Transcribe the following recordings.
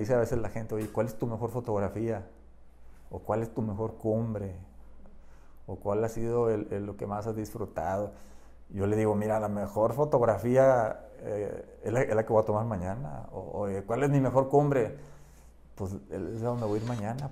dice a veces la gente, oye, ¿cuál es tu mejor fotografía? ¿O cuál es tu mejor cumbre? ¿O cuál ha sido lo que más has disfrutado? Yo le digo, mira, la mejor fotografía eh, es, la, que voy a tomar mañana. O, ¿cuál es mi mejor cumbre? Pues es donde voy a ir mañana.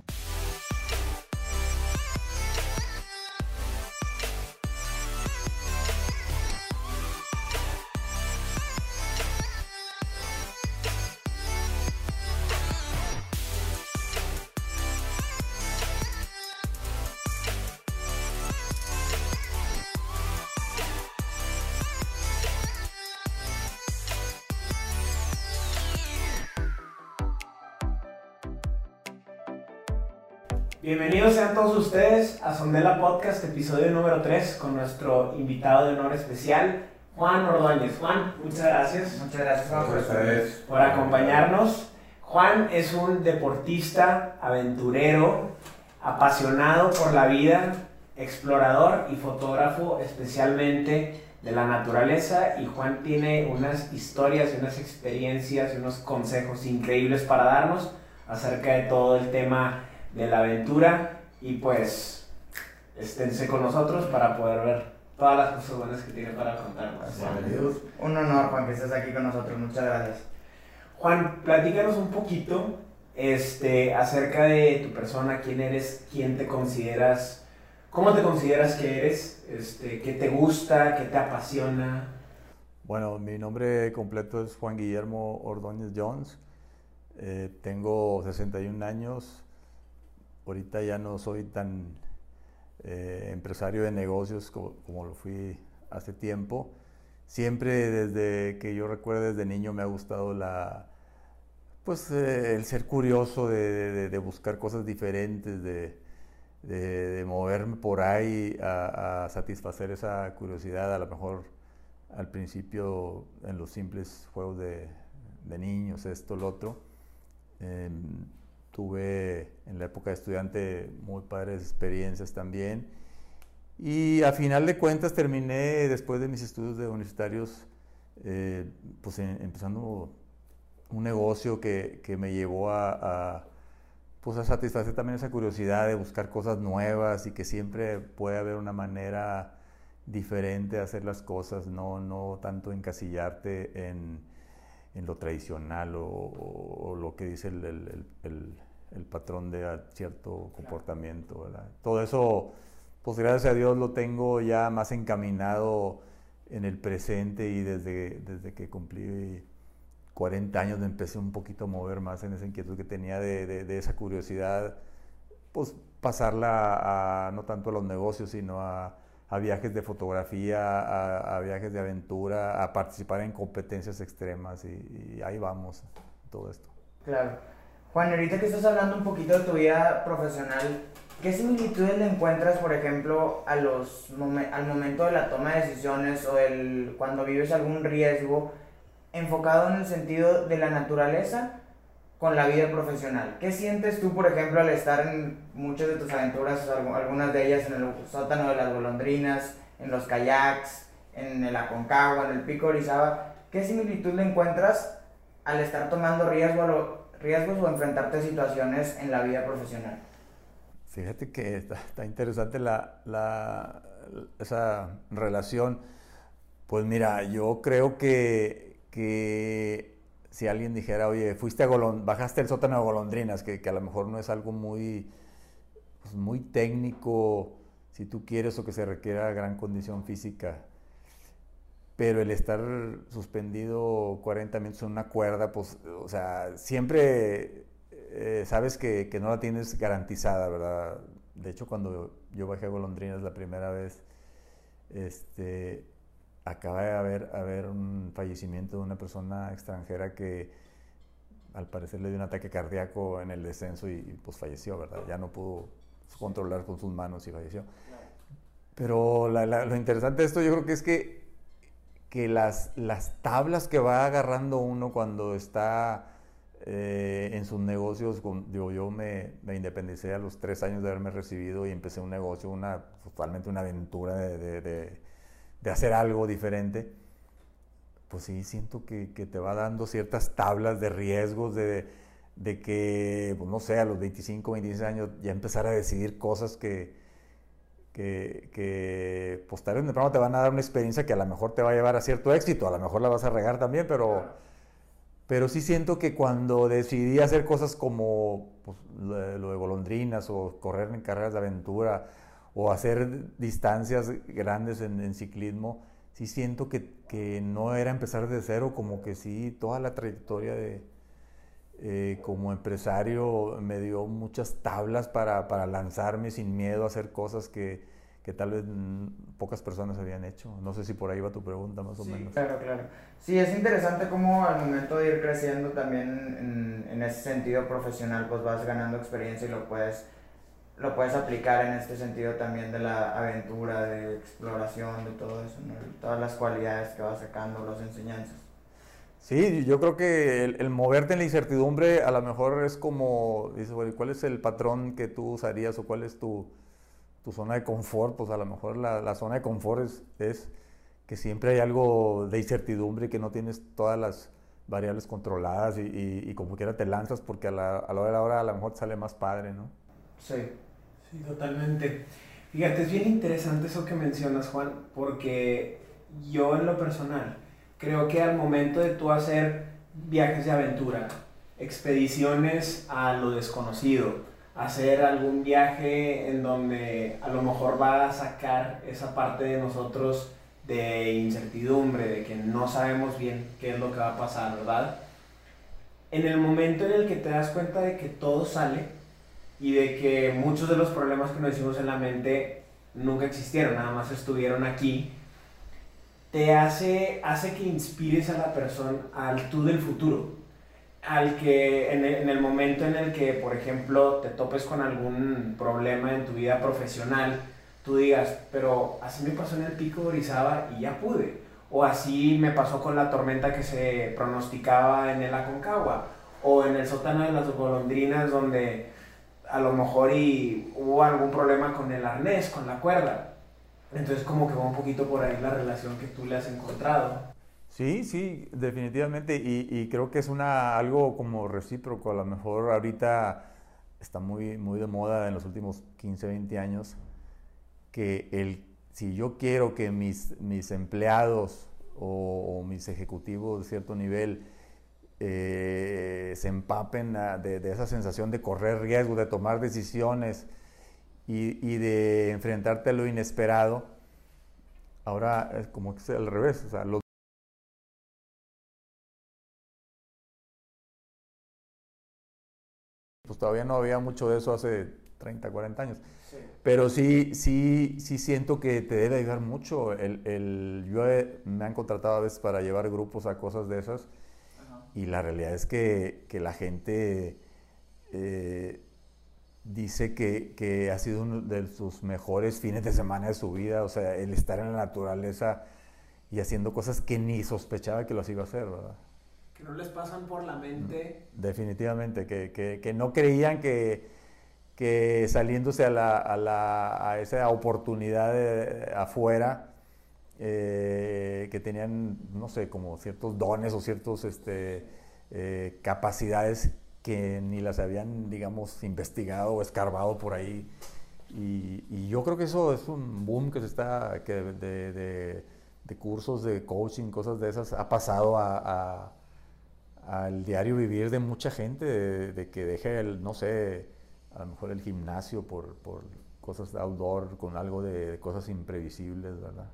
Episodio número 3, con nuestro invitado de honor especial, Juan Ordóñez. Juan, muchas gracias. Muchas gracias, Juan, por, por acompañarnos. Juan es un deportista, aventurero, apasionado por la vida, explorador y fotógrafo especialmente de la naturaleza y Juan tiene unas historias unas experiencias y unos consejos increíbles para darnos acerca de todo el tema de la aventura y pues esténse con nosotros para poder ver todas las cosas buenas que tiene para contarnos. Un honor, Juan, que estés aquí con nosotros. Muchas gracias. Juan, platícanos un poquito este, acerca de tu persona, quién eres, quién te consideras, cómo te consideras que eres, este, qué te gusta, qué te apasiona. Bueno, mi nombre completo es Juan Guillermo Ordóñez Jones. Eh, tengo 61 años, Ahorita ya no soy tan eh, empresario de negocios como, lo fui hace tiempo. Siempre desde que yo recuerdo desde niño me ha gustado la, pues, eh, el ser curioso de, buscar cosas diferentes, de, moverme por ahí a, satisfacer esa curiosidad, a lo mejor al principio en los simples juegos de, niños, esto, lo otro. Em, tuve en la época de estudiante muy padres experiencias también. Y a final de cuentas terminé, después de mis estudios de universitarios, eh, pues empezando un negocio que, que me llevó a, pues a satisfacer también esa curiosidad de buscar cosas nuevas y que siempre puede haber una manera diferente de hacer las cosas, no, no tanto encasillarte en, en lo tradicional o, lo que dice el patrón de cierto comportamiento. ¿verdad? Todo eso, pues gracias a Dios lo tengo ya más encaminado en el presente y desde, desde que cumplí 40 años me empecé un poquito a mover más en esa inquietud que tenía de, de, esa curiosidad, pues pasarla a, no tanto a los negocios, sino a, a viajes de fotografía, a, viajes de aventura, a participar en competencias extremas y, y ahí vamos, todo esto. Claro. Juan, ahorita que estás hablando un poquito de tu vida profesional, ¿qué similitudes le encuentras, por ejemplo, a al momento de la toma de decisiones o el, cuando vives algún riesgo enfocado en el sentido de la naturaleza con la vida profesional? ¿Qué sientes tú, por ejemplo, al estar en muchas de tus aventuras, algunas de ellas en el sótano de las golondrinas, en los kayaks, en el Aconcagua, en el Pico Orizaba? ¿Qué similitud le encuentras al estar tomando riesgo riesgos o enfrentarte a situaciones en la vida profesional? Fíjate que está, interesante la, la, esa relación. Pues mira, yo creo que, que si alguien dijera, oye, fuiste a Golond bajaste el sótano de golondrinas, que, que, a lo mejor no es algo muy, pues muy técnico, si tú quieres, o que se requiera gran condición física pero el estar suspendido 40 minutos en una cuerda, pues, o sea, siempre eh, sabes que, no la tienes garantizada, ¿verdad? De hecho, cuando yo bajé a Golondrinas la primera vez, este, acaba de haber, haber un fallecimiento de una persona extranjera que al parecer le dio un ataque cardíaco en el descenso y, pues falleció, ¿verdad? Ya no pudo controlar con sus manos y falleció. Pero lo interesante de esto yo creo que es que que las, las tablas que va agarrando uno cuando está eh, en sus negocios, digo, yo me, me, independicé a los tres años de haberme recibido y empecé un negocio, una, totalmente una aventura de, de, de, hacer algo diferente, pues sí, siento que, que, te va dando ciertas tablas de riesgos, de, de que, pues no sé, a los 25, 26 años ya empezar a decidir cosas que, que, que pues tarde o temprano te van a dar una experiencia que a lo mejor te va a llevar a cierto éxito, a lo mejor la vas a regar también, pero, pero sí siento que cuando decidí hacer cosas como pues, lo de golondrinas o correr en carreras de aventura o hacer distancias grandes en, en ciclismo, sí siento que, que, no era empezar de cero, como que sí, toda la trayectoria de, eh, como empresario me dio muchas tablas para, para, lanzarme sin miedo a hacer cosas que, que tal vez pocas personas habían hecho. No sé si por ahí va tu pregunta más o sí, menos. Claro, claro. Sí, es interesante cómo al momento de ir creciendo también en, en, ese sentido profesional, pues vas ganando experiencia y lo puedes, lo puedes aplicar en este sentido también de la aventura, de exploración, de todo eso, ¿no? todas las cualidades que vas sacando, las enseñanzas. Sí, yo creo que el, moverte en la incertidumbre a lo mejor es como, dices, bueno, ¿cuál es el patrón que tú usarías o cuál es tu, zona de confort? Pues a lo mejor la, zona de confort es, que siempre hay algo de incertidumbre y que no tienes todas las variables controladas y, como quiera te lanzas porque a la, a la hora de la hora a lo mejor sale más padre, ¿no? Sí. Sí, totalmente. Fíjate, es bien interesante eso que mencionas, Juan, porque yo en lo personal, creo que al momento de tú hacer viajes de aventura, expediciones a lo desconocido, hacer algún viaje en donde a lo mejor va a sacar esa parte de nosotros de incertidumbre, de que no sabemos bien qué es lo que va a pasar, ¿verdad? En el momento en el que te das cuenta de que todo sale y de que muchos de los problemas que nos hicimos en la mente nunca existieron, nada más estuvieron aquí, te hace, hace que inspires a la persona, al tú del futuro. Al que en el, en el, momento en el que, por ejemplo, te topes con algún problema en tu vida profesional, tú digas, pero así me pasó en el pico de Orizaba y ya pude. O así me pasó con la tormenta que se pronosticaba en el Aconcagua. O en el sótano de las golondrinas donde a lo mejor y hubo algún problema con el arnés, con la cuerda entonces como que va un poquito por ahí la relación que tú le has encontrado. Sí, sí, definitivamente. Y, y, creo que es una, algo como recíproco. A lo mejor ahorita está muy, muy de moda en los últimos 15, 20 años que el, si yo quiero que mis, mis empleados o, o mis ejecutivos de cierto nivel eh, se empapen a, de, de, esa sensación de correr riesgos, de tomar decisiones, y, y, de enfrentarte a lo inesperado, ahora es como que es al revés. O sea, los pues todavía no había mucho de eso hace 30, 40 años. Sí. Pero sí, sí, sí siento que te debe ayudar mucho. El, el, yo he, me han contratado a veces para llevar grupos a cosas de esas Ajá. y la realidad es que, que la gente... Eh, dice que, que, ha sido uno de sus mejores fines de semana de su vida, o sea, el estar en la naturaleza y haciendo cosas que ni sospechaba que los iba a hacer, ¿verdad? Que no les pasan por la mente. Definitivamente, que, que, que no creían que, que saliéndose a, la, a, la, a esa oportunidad de, afuera, eh, que tenían, no sé, como ciertos dones o ciertos este, eh, capacidades que ni las habían, digamos, investigado o escarbado por ahí. Y, y yo creo que eso es un boom que se está, que de, de, de cursos de coaching, cosas de esas, ha pasado a, a, al diario vivir de mucha gente, de, de, que deje el, no sé, a lo mejor el gimnasio por, por cosas outdoor, con algo de, cosas imprevisibles, ¿verdad?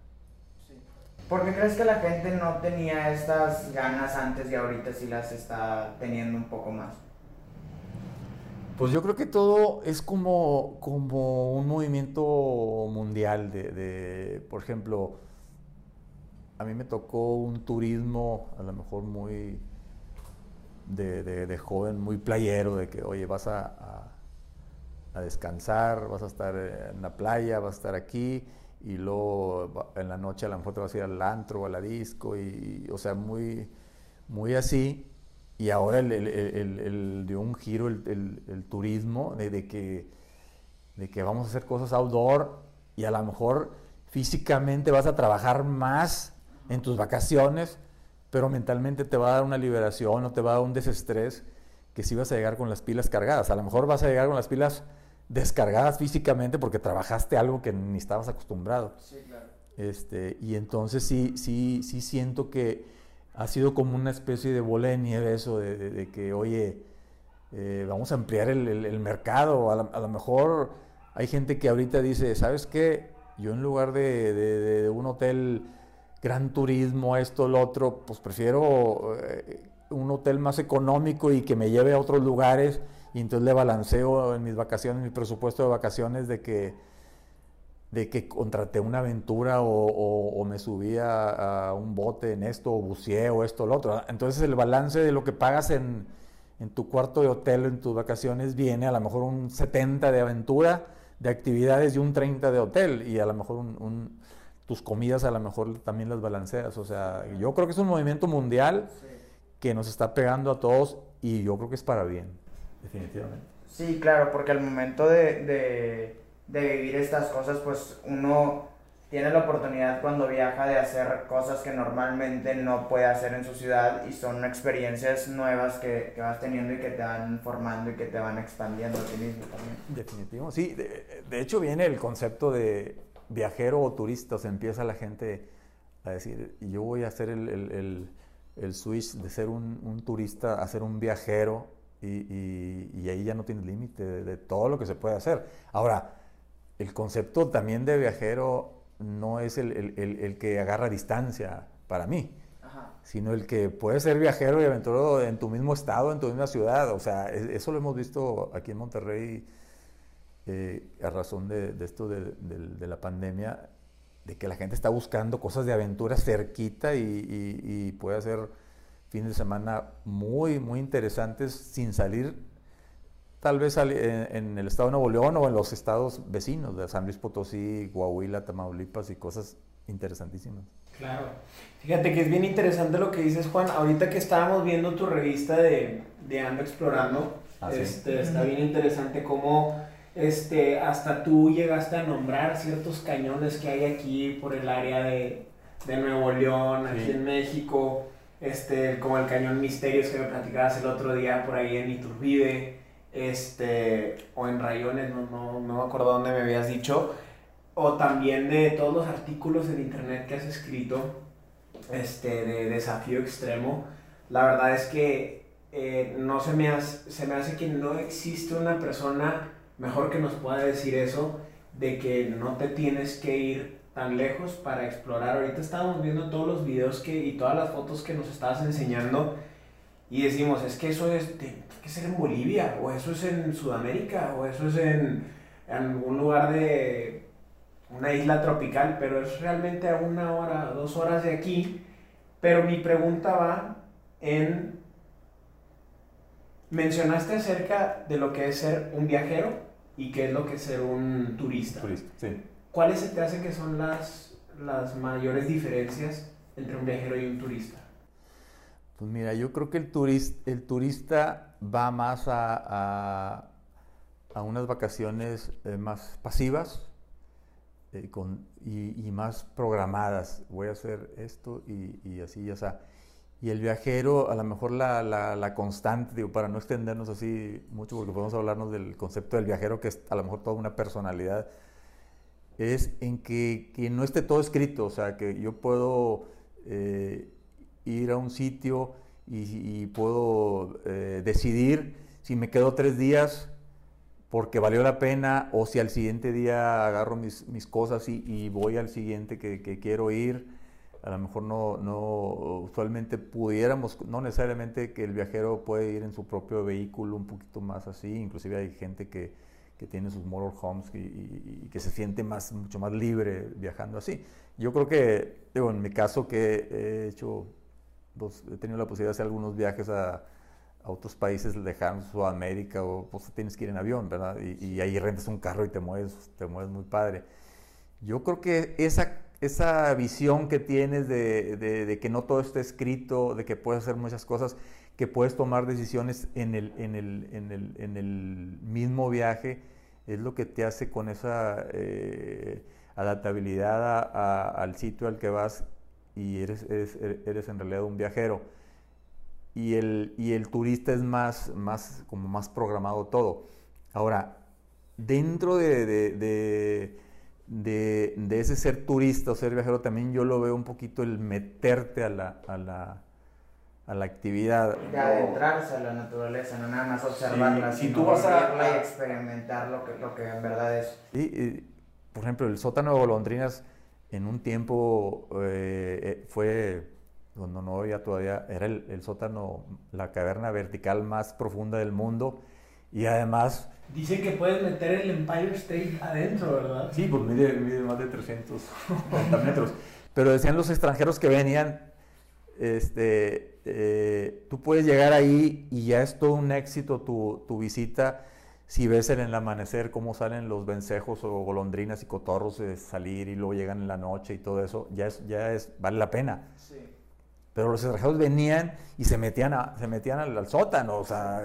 ¿Por qué crees que la gente no tenía estas ganas antes y ahorita sí las está teniendo un poco más? Pues yo creo que todo es como, como un movimiento mundial de, de, por ejemplo, a mí me tocó un turismo a lo mejor muy de, joven, muy playero, de que, oye, vas a, a, a, descansar, vas a estar en la playa, vas a estar aquí, y luego en la noche a lo mejor te vas a ir al antro o a la disco, y, o sea, muy, muy así. Y ahora el, el, el, dio un giro el, turismo de, de, que, de que vamos a hacer cosas outdoor y a lo mejor físicamente vas a trabajar más en tus vacaciones, pero mentalmente te va a dar una liberación o te va a dar un desestrés que si vas a llegar con las pilas cargadas. A lo mejor vas a llegar con las pilas descargadas físicamente porque trabajaste algo que ni estabas acostumbrado. Sí, claro. Este, y entonces sí, sí, sí siento que ha sido como una especie de bola de nieve eso, de, que, oye, eh, vamos a ampliar el, mercado. A, lo mejor hay gente que ahorita dice, ¿sabes qué? Yo en lugar de, un hotel gran turismo, esto, lo otro, pues prefiero eh, un hotel más económico y que me lleve a otros lugares y entonces le balanceo en mis vacaciones, mi presupuesto de vacaciones de que, de que contraté una aventura o, me subí a, un bote en esto, o buceé o esto o lo otro. Entonces el balance de lo que pagas en, tu cuarto de hotel en tus vacaciones viene a lo mejor un 70 de aventura, de actividades y un 30 de hotel y a lo mejor tus comidas a lo mejor también las balanceas. O sea, yo creo que es un movimiento mundial que nos está pegando a todos y yo creo que es para bien definitivamente. Sí, claro, porque al momento de, vivir estas cosas, pues uno tiene la oportunidad cuando viaja de hacer cosas que normalmente no puede hacer en su ciudad y son experiencias nuevas que, vas teniendo y que te van formando y que te van expandiendo a ti mismo también. Definitivo, sí. De, hecho viene el concepto de viajero o turista, o empieza la gente a decir, yo voy a hacer el, switch de ser un, un, turista a ser un viajero y, ahí ya no tienes límite de, todo lo que se puede hacer. Ahora, el concepto también de viajero no es el, que agarra distancia para mí, sino el que puede ser viajero y aventurero en tu mismo estado, en tu misma ciudad. O sea, eso lo hemos visto aquí en Monterrey eh, a razón de, esto de, la pandemia, de que la gente está buscando cosas de aventura cerquita y, y puede hacer fines de semana muy, muy interesantes sin salir tal vez en el estado de Nuevo León o en los estados vecinos de San Luis Potosí, Coahuila, Tamaulipas y cosas interesantísimas. Claro. Fíjate que es bien interesante lo que dices, Juan. Ahorita que estábamos viendo tu revista de, de Ando Explorando, ah, este, está bien interesante cómo este, hasta tú llegaste a nombrar ciertos cañones que hay aquí por el área de, de Nuevo León, aquí en México este, como el cañón Misterios que me platicabas el otro día por ahí en Iturbide, este, o en Rayones, no, no, no me acuerdo dónde me habías dicho, o también de todos los artículos en internet que has escrito, este, de desafío extremo. La verdad es que eh, no se me, hace, se me hace que no existe una persona mejor que nos pueda decir eso, de que no te tienes que ir tan lejos para explorar. Ahorita estábamos viendo todos los videos que, y todas las fotos que nos estabas enseñando y decimos, es que eso es, tiene que ser en Bolivia, o eso es en Sudamérica, o eso es en, en algún lugar de una isla tropical, pero es realmente a una hora, dos horas de aquí. Pero mi pregunta va en, mencionaste acerca de lo que es ser un viajero y qué es lo que es ser un turista. Turista, sí. ¿Cuáles se te hacen que son las, las mayores diferencias entre un viajero y un turista? Pues mira, yo creo que el, turista, el turista va más a, a, unas vacaciones eh, más pasivas eh, con, y, más programadas. Voy a hacer esto y, y así, o sea. Y el viajero, a lo mejor la, la, la, constante, digo, para no extendernos así mucho, porque podemos hablarnos del concepto del viajero, que es a lo mejor toda una personalidad es en que, no esté todo escrito, o sea, que yo puedo eh, ir a un sitio y, puedo eh, decidir si me quedo tres días porque valió la pena o si al siguiente día agarro mis, cosas y, voy al siguiente que, quiero ir. A lo mejor no, no, usualmente pudiéramos, no necesariamente que el viajero puede ir en su propio vehículo un poquito más así, inclusive hay gente que, que tiene sus motorhomes y, y, que se siente más, mucho más libre viajando así. Yo creo que, digo, en mi caso que he hecho, pues, he tenido la posibilidad de hacer algunos viajes a, a otros países lejanos, Sudamérica, o pues tienes que ir en avión, ¿verdad? Y, y, ahí rentas un carro y te mueves, te mueves muy padre. Yo creo que esa, esa visión que tienes de, de, de, que no todo está escrito, de que puedes hacer muchas cosas, que puedes tomar decisiones en el, en el, en el, en el mismo viaje, es lo que te hace con esa eh, adaptabilidad al sitio al que vas y eres, eres, eres, en realidad un viajero. y, el, y el turista es más, más, como más programado todo. Ahora, dentro de, de, de, ese ser turista o ser viajero, también yo lo veo un poquito el meterte a la, a la, a la actividad. De adentrarse a la naturaleza, no nada más observarla, si sino tú vas a, y experimentar lo que, lo que en verdad es. Sí, por ejemplo, el sótano de golondrinas en un tiempo eh, eh, fue, cuando no había todavía, era el, el, sótano, la caverna vertical más profunda del mundo y además... Dicen que puedes meter el Empire State adentro, ¿verdad? Sí, pues mide, mide más de 330 metros. Pero decían los extranjeros que venían, este, eh, tú puedes llegar ahí y ya es todo un éxito tu, tu visita si ves en el amanecer cómo salen los vencejos o golondrinas y cotorros de salir y luego llegan en la noche y todo eso, ya es, ya es, vale la pena. Sí. Pero los extranjeros venían y se metían, a, se metían al, sótano, o sea,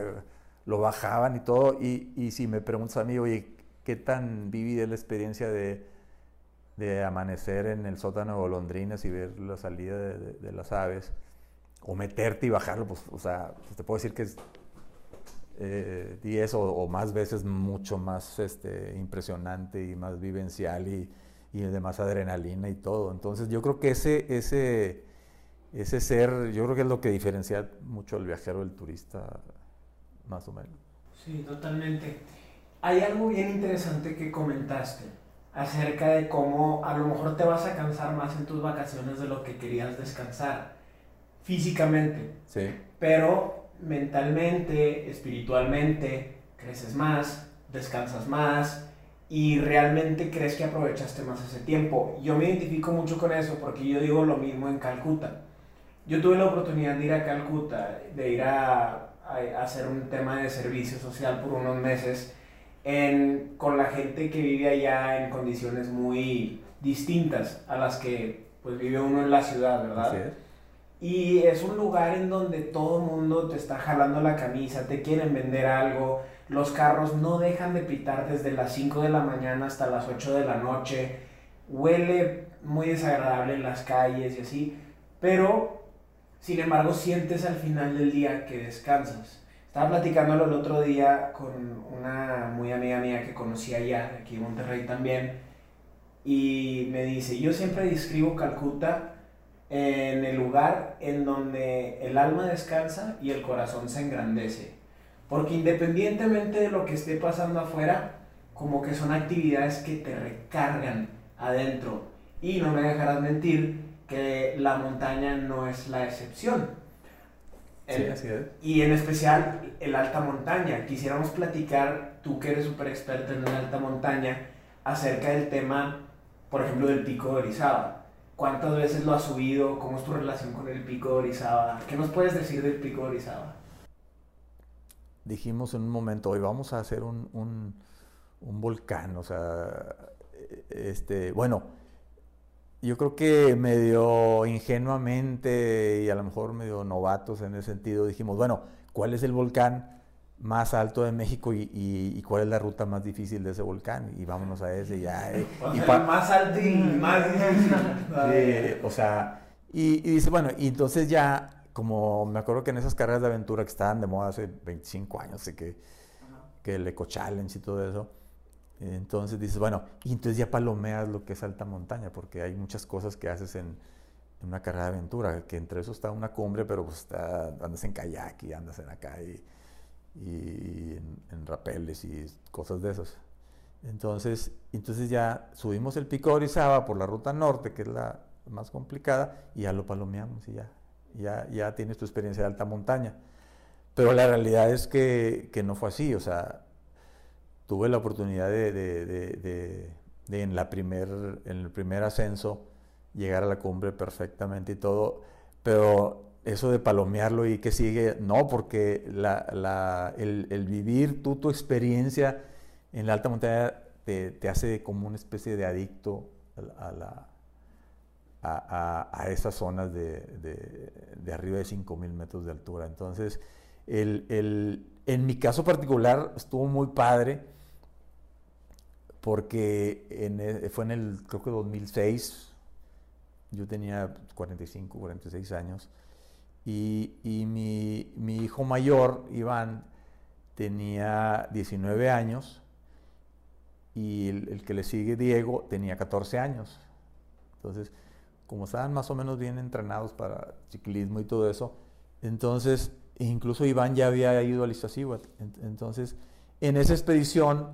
lo bajaban y todo. Y, y, si me preguntas a mí, oye, ¿qué tan vívida es la experiencia de, de amanecer en el sótano de golondrinas y ver la salida de, de, las aves? O meterte y bajarlo, pues, o sea, pues te puedo decir que es eh, 10 o, más veces mucho más este, impresionante y más vivencial y, y, de más adrenalina y todo. Entonces yo creo que ese, ese, ese ser, yo creo que es lo que diferencia mucho al viajero del turista, más o menos. Sí, totalmente. Hay algo bien interesante que comentaste acerca de cómo a lo mejor te vas a cansar más en tus vacaciones de lo que querías descansar físicamente. Sí. Pero mentalmente, espiritualmente, creces más, descansas más y realmente crees que aprovechaste más ese tiempo. Yo me identifico mucho con eso porque yo digo lo mismo en Calcuta. Yo tuve la oportunidad de ir a Calcuta, de ir a, hacer un tema de servicio social por unos meses con la gente que vive allá en condiciones muy distintas a las que pues vive uno en la ciudad, ¿verdad? Y es un lugar en donde todo el mundo te está jalando la camisa, te quieren vender algo, los carros no dejan de pitar desde las 5 de la mañana hasta las 8 de la noche, huele muy desagradable en las calles y así, pero sin embargo sientes al final del día que descansas. Estaba platicándolo el otro día con una muy amiga mía que conocí allá, aquí en Monterrey también, y me dice, yo siempre describo Calcuta en el lugar en donde el alma descansa y el corazón se engrandece. Porque independientemente de lo que esté pasando afuera, como que son actividades que te recargan adentro. Y no me dejarás mentir que la montaña no es la excepción. Sí, así es. Y en especial el alta montaña. Quisiéramos platicar, tú que eres súper experto en la alta montaña, acerca del tema, por ejemplo, del pico de Orizaba ¿Cuántas veces lo has subido? ¿Cómo es tu relación con el pico de Orizaba? ¿Qué nos puedes decir del pico de Orizaba? Dijimos en un momento, hoy vamos a hacer un, un, volcán, o sea, este, bueno, yo creo que medio ingenuamente y a lo mejor medio novatos en ese sentido, dijimos, bueno, ¿cuál es el volcán más alto de México y, cuál es la ruta más difícil de ese volcán. Y vámonos a ese ya eh. y más alto y más difícil. O sea y, dice bueno y entonces ya como me acuerdo que en esas carreras de aventura que estaban de moda hace 25 años sé que que el Eco Challenge y todo eso entonces dices bueno y entonces ya palomeas lo que es alta montaña porque hay muchas cosas que haces en, una carrera de aventura que entre eso está una cumbre pero pues está, andas en kayak y andas en acá y y en, rapeles y cosas de esas. Entonces, entonces ya subimos el pico de Orizaba por la ruta norte, que es la más complicada, y ya lo palomeamos y ya, ya, ya tienes tu experiencia de alta montaña. Pero la realidad es que, que no fue así, o sea, tuve la oportunidad de, de, de, de en, la primer, en el primer ascenso llegar a la cumbre perfectamente y todo, pero eso de palomearlo y que sigue, no, porque el, vivir tú tu experiencia en la alta montaña te, hace como una especie de adicto a, la, a, esas zonas de, de, arriba de 5.000 metros de altura. Entonces, el, en mi caso particular estuvo muy padre porque en, fue en el, creo que 2006, yo tenía 45, 46 años, Y, mi, hijo mayor, Iván, tenía 19 años y el, que le sigue, Diego, tenía 14 años. Entonces, como estaban más o menos bien entrenados para ciclismo y todo eso, entonces, incluso Iván ya había ido al Iztaccíhuatl. Entonces, en esa expedición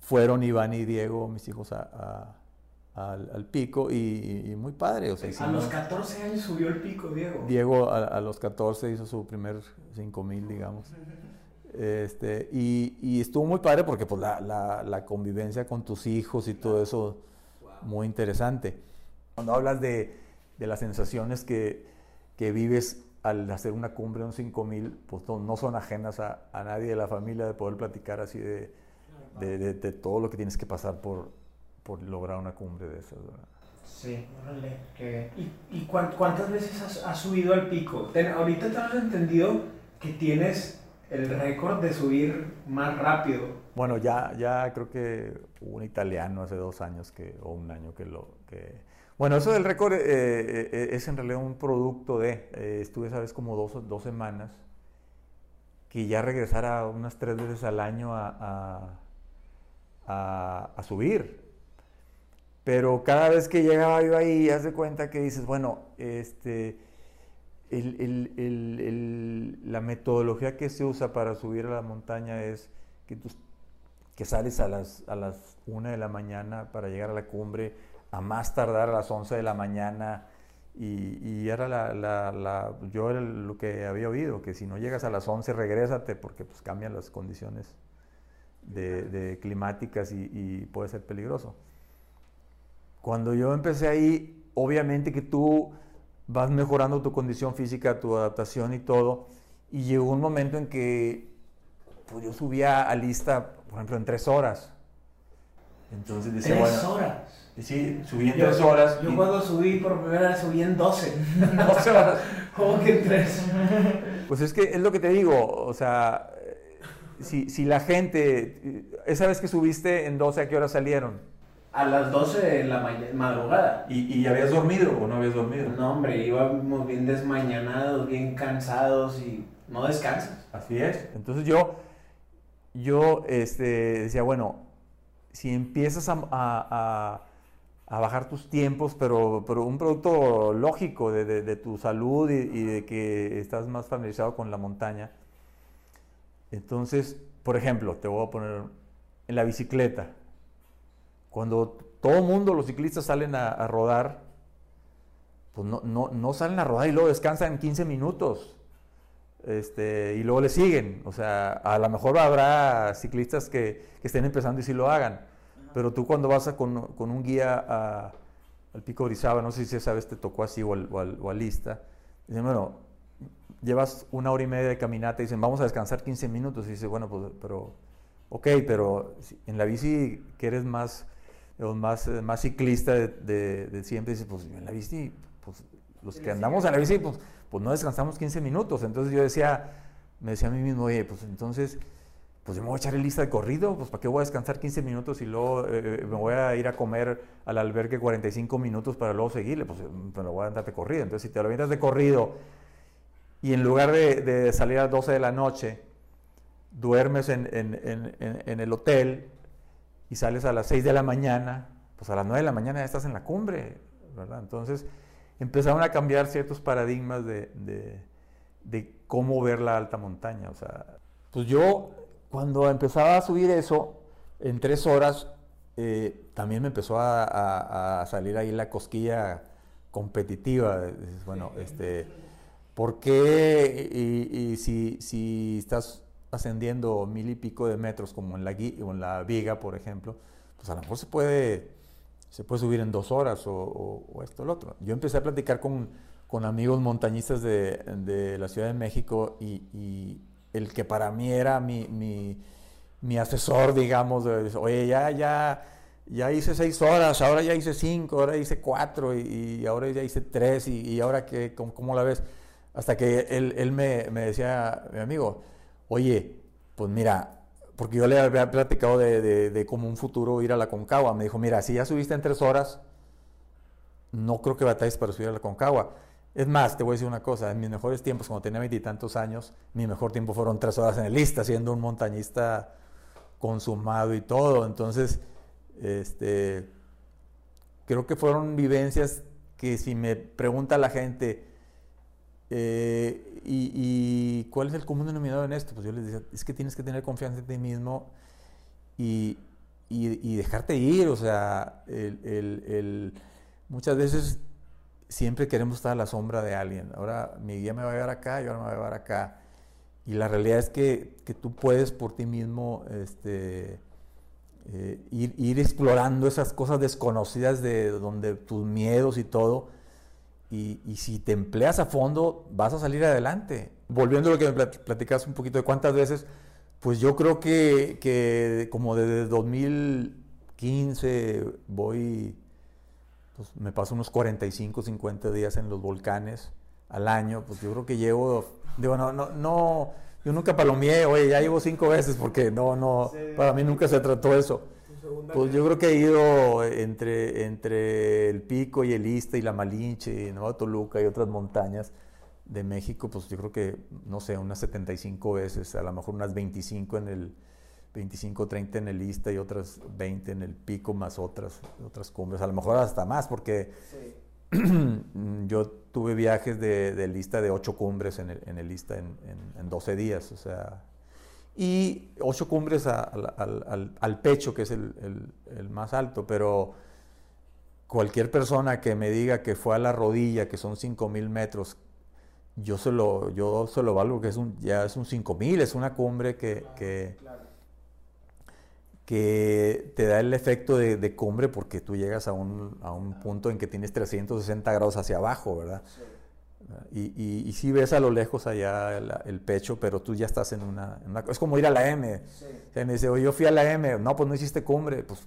fueron Iván y Diego, mis hijos, a, al, al, pico y, muy padre. O sea, a los 14 años subió el pico, Diego. Diego a, los 14 hizo su primer 5000, digamos. Este, y, y, estuvo muy padre porque pues, la, la, la, convivencia con tus hijos y todo eso, muy interesante. Cuando hablas de, de las sensaciones que, que vives al hacer una cumbre de un 5000, pues no, no, son ajenas a, a, nadie de la familia de poder platicar así de, de, de, todo lo que tienes que pasar por, por lograr una cumbre de esas. ¿verdad? Sí, órale. ¿Qué? ¿Y, y cuántas veces has, has, subido al pico? Ten, ahorita te has entendido que tienes el récord de subir más rápido. Bueno, ya, ya creo que hubo un italiano hace dos años que, o un año que lo... Que, bueno, eso del récord eh, eh, es en realidad un producto de... Eh, estuve, sabes, como dos, dos semanas que ya regresara unas tres veces al año a, a, a, a subir. Pero cada vez que llegaba yo ahí, haz de cuenta que dices, bueno, este, la metodología que se usa para subir a la montaña es que, tú, que sales a las, a las 1 de la mañana para llegar a la cumbre, a más tardar a las 11 de la mañana. Y, era la, la, la, yo era lo que había oído, que si no llegas a las 11, regrésate porque pues cambian las condiciones de, climáticas y puede ser peligroso. Cuando yo empecé ahí, obviamente que tú vas mejorando tu condición física, tu adaptación y todo, y llegó un momento en que pues, yo subía a lista, por ejemplo, en tres horas. Entonces decía, ¿Tres bueno, horas? Sí, subí en yo, tres horas. Yo y... cuando subí por primera vez subí en 12. 12 horas. ¿Cómo que en tres? Pues es que es lo que te digo, o sea, si, si la gente, esa vez que subiste en 12, ¿a qué hora salieron? A las 12 de la madrugada. ¿Y, ¿Y, habías dormido o no habías dormido? No, hombre, íbamos bien desmañanados, bien cansados y no descansas. Así es. Entonces yo, yo este, decía, bueno, si empiezas a, a, a, bajar tus tiempos, pero, pero un producto lógico de, de, de tu salud y, y, de que estás más familiarizado con la montaña, entonces, por ejemplo, te voy a poner en la bicicleta cuando todo el mundo, los ciclistas salen a, a rodar, pues no, no, no, salen a rodar y luego descansan 15 minutos. Este, y luego le siguen. O sea, a lo mejor habrá ciclistas que, que estén empezando y sí lo hagan. Pero tú cuando vas a, con, con, un guía a, al Pico Orizaba, no sé si esa vez te tocó así o al, o al, o al lista, dicen, bueno, llevas una hora y media de caminata y dicen, vamos a descansar 15 minutos. Y dice, bueno, pues, pero, ok, pero en la bici que eres más más, más ciclista de, de, de, siempre, dice, pues en la bici, pues los que andamos en la bici, pues, pues no descansamos 15 minutos. Entonces yo decía, me decía a mí mismo, oye, pues entonces, pues yo me voy a echar el lista de corrido, pues para qué voy a descansar 15 minutos y luego eh, me voy a ir a comer al albergue 45 minutos para luego seguirle, pues me lo voy a andar de corrido. Entonces si te lo vienes de corrido y en lugar de, de, salir a las 12 de la noche, duermes en, en, en, en el hotel, y sales a las 6 de la mañana, pues a las 9 de la mañana ya estás en la cumbre, ¿verdad? Entonces empezaron a cambiar ciertos paradigmas de, de, de cómo ver la alta montaña. O sea, pues yo cuando empezaba a subir eso, en tres horas, eh, también me empezó a, a, a, salir ahí la cosquilla competitiva. Bueno, este, ¿por qué? Y, y si, si estás ascendiendo mil y pico de metros, como en la, en la viga, por ejemplo, pues a lo mejor se puede, se puede subir en dos horas o, o, o esto o lo otro. Yo empecé a platicar con, con amigos montañistas de, de, la Ciudad de México y, y, el que para mí era mi, mi, mi asesor, digamos, de, oye, ya, ya, ya hice seis horas, ahora ya hice cinco, ahora hice cuatro y, y ahora ya hice tres y, y ahora que, ¿cómo, ¿cómo, la ves? Hasta que él, él me, me decía, mi amigo, oye, pues mira, porque yo le había platicado de, de, de como un futuro ir a la Concagua. Me dijo, mira, si ya subiste en tres horas, no creo que batalles para subir a la Concagua. Es más, te voy a decir una cosa, en mis mejores tiempos, cuando tenía veintitantos años, mi mejor tiempo fueron tres horas en el lista, siendo un montañista consumado y todo. Entonces, este, creo que fueron vivencias que si me pregunta la gente, eh, y, cuál es el común denominador en esto? Pues yo les decía, es que tienes que tener confianza en ti mismo y, dejarte ir, o sea, muchas veces siempre queremos estar a la sombra de alguien. Ahora mi guía me va a llevar acá y ahora me va a llevar acá. Y la realidad es que, tú puedes por ti mismo este, eh, ir, explorando esas cosas desconocidas de donde tus miedos y todo. Y, si te empleas a fondo, vas a salir adelante. Volviendo a lo que me platicas un poquito de cuántas veces, pues yo creo que, que como desde 2015 voy pues me paso unos 45, 50 días en los volcanes al año, pues yo creo que llevo, digo, no, no, no yo nunca palomeé, oye, ya llevo cinco veces, porque no, no, para mí nunca se trató eso. Pues yo creo que he ido entre, entre el Pico y el Ista y la Malinche y Nueva Toluca y otras montañas de México, pues yo creo que, no sé, unas 75 veces, a lo mejor unas 25 en el, 25, 30 en el lista y otras 20 en el pico, más otras, otras cumbres, a lo mejor hasta más, porque yo tuve viajes de, lista de 8 cumbres en el, en el lista en, en, 12 días, o sea, y 8 cumbres al, al, pecho, que es el, el, más alto, pero cualquier persona que me diga que fue a la rodilla, que son 5000 metros, yo se lo, yo se lo valgo que es un, ya es un 5000, es una cumbre que, que que te da el efecto de, cumbre porque tú llegas a un, a un, punto en que tienes 360 grados hacia abajo, ¿verdad? Y, y, sí ves a lo lejos allá el, pecho, pero tú ya estás en una, Es como ir a la M. me dice, oye, yo fui a la M. No, pues no hiciste cumbre. Pues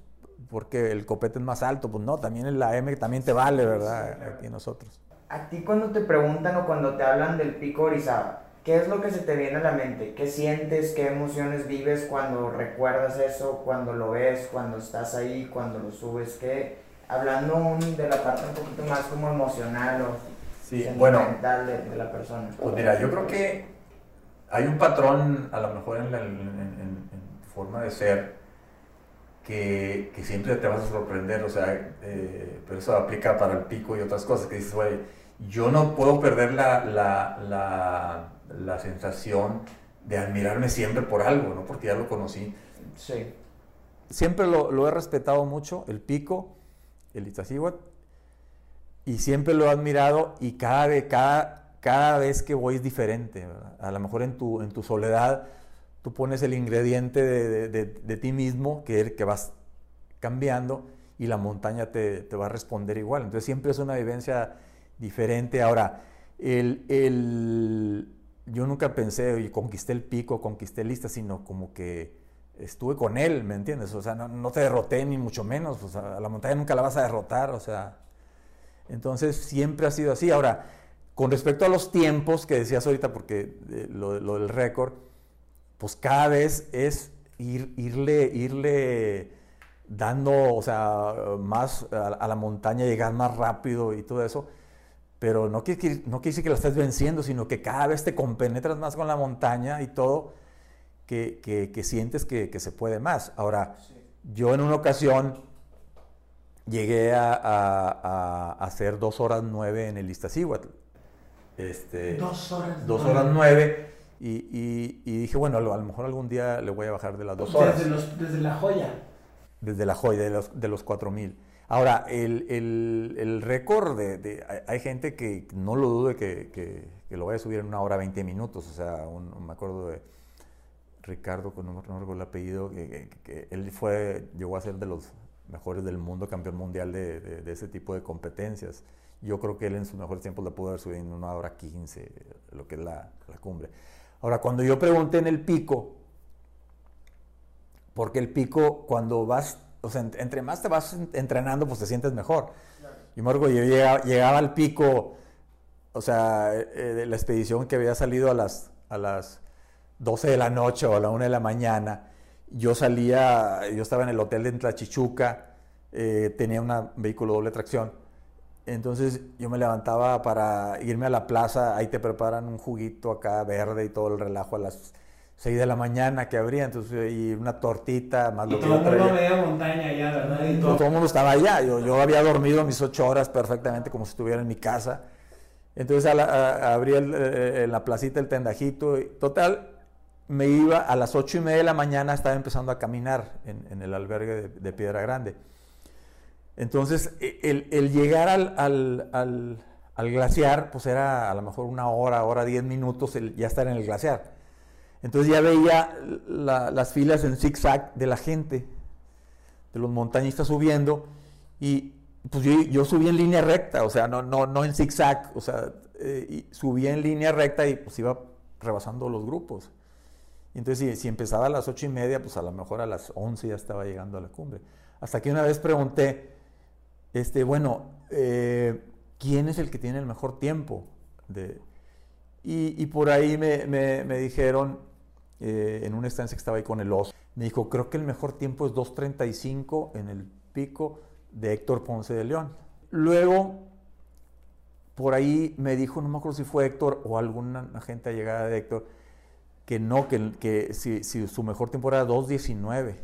porque el copete es más alto. Pues no, también en la M también te vale, ¿verdad? Aquí nosotros. A ti cuando te preguntan o cuando te hablan del pico Orizaba, ¿Qué es lo que se te viene a la mente? ¿Qué sientes? ¿Qué emociones vives cuando recuerdas eso? Cuando lo ves, cuando estás ahí, cuando lo subes? ¿Qué? Hablando de la parte un poquito más como emocional o sentimental de, la persona. Pues mira, yo creo que hay un patrón, a lo mejor en, la, forma de ser, que, que, siempre te vas a sorprender, o sea, eh, pero eso aplica para el pico y otras cosas, que dices, güey, yo no puedo perder la, la la sensación de admirarme siempre por algo, ¿no? Porque ya lo conocí. Sí. Siempre lo, he respetado mucho, el pico, el Iztaccíhuatl, y siempre lo he admirado y cada, vez, cada, vez que voy es diferente. A lo mejor en tu, en tu soledad tú pones el ingrediente de, de, ti mismo que, que vas cambiando y la montaña te, va a responder igual. Entonces siempre es una vivencia diferente. Ahora, el, el, yo nunca pensé, oye, conquisté el pico, conquisté lista, sino como que estuve con él, ¿me entiendes? O sea, no, te derroté ni mucho menos, o sea, la montaña nunca la vas a derrotar, o sea, entonces siempre ha sido así. Ahora, con respecto a los tiempos que decías ahorita, porque eh, lo, del récord, pues cada vez es ir, irle, irle dando, o sea, más a la montaña, llegar más rápido y todo eso pero no quiere, no decir que la estés venciendo, sino que cada vez te compenetras más con la montaña y todo, que, que, sientes que, que, se puede más. Ahora, yo en una ocasión llegué a, a, hacer dos horas nueve en el Iztaccíhuatl. Este, dos horas Dos horas nueve. Y, y, y, dije, bueno, a lo, mejor algún día le voy a bajar de las dos horas. Desde, los, desde la joya. Desde la joya, de los, de los cuatro mil. Ahora, el, el, el récord de, Hay gente que no lo dude que, que, que, lo vaya a subir en una hora 20 minutos. O sea, me acuerdo de Ricardo, con no, recuerdo el apellido, que, él fue, llegó a ser de los mejores del mundo, campeón mundial de, de, ese tipo de competencias. Yo creo que él en sus mejores tiempos la pudo haber subido en una hora 15, lo que es la, la cumbre. Ahora, cuando yo pregunté en el pico, porque el pico, cuando vas o sea, entre más te vas entrenando, pues te sientes mejor. Y Marco, yo llegaba, al pico, o sea, eh, de la expedición que había salido a las, a las 12 de la noche o a la 1 de la mañana, yo salía, yo estaba en el hotel de Tlachichuca, eh, tenía un vehículo doble tracción, entonces yo me levantaba para irme a la plaza, ahí te preparan un juguito acá verde y todo el relajo a las 6 de la mañana que abría, entonces, y una tortita, más Y lo que todo el mundo media montaña ya, ¿verdad? Y Todo, todo. el mundo estaba allá, yo, yo había dormido mis 8 horas perfectamente como si estuviera en mi casa. Entonces a la- a- abrí el, eh, en la placita el tendajito, y total, me iba a las 8 y media de la mañana, estaba empezando a caminar en, el albergue de, Piedra Grande. Entonces, e- el, llegar al, al- al- glaciar, pues era a lo mejor una hora, hora, diez minutos, ya estar en el glaciar. Entonces ya veía la- las filas en zigzag de la gente, de los montañistas subiendo, y pues yo, yo subí en línea recta, o sea, no, no, no en zigzag, o sea, eh, subía en línea recta y pues iba rebasando los grupos. Entonces, si, empezaba a las ocho y media, pues a lo mejor a las 11 ya estaba llegando a la cumbre. Hasta que una vez pregunté, este, bueno, eh, ¿quién es el que tiene el mejor tiempo? Y, por ahí me, me- dijeron, eh, en una estancia que estaba ahí con el oso, me dijo, creo que el mejor tiempo es 2.35 en el pico de Héctor Ponce de León. Luego, por ahí me dijo, no me acuerdo si fue Héctor o alguna gente llegada de Héctor, que no, que, que si, su mejor tiempo era 2.19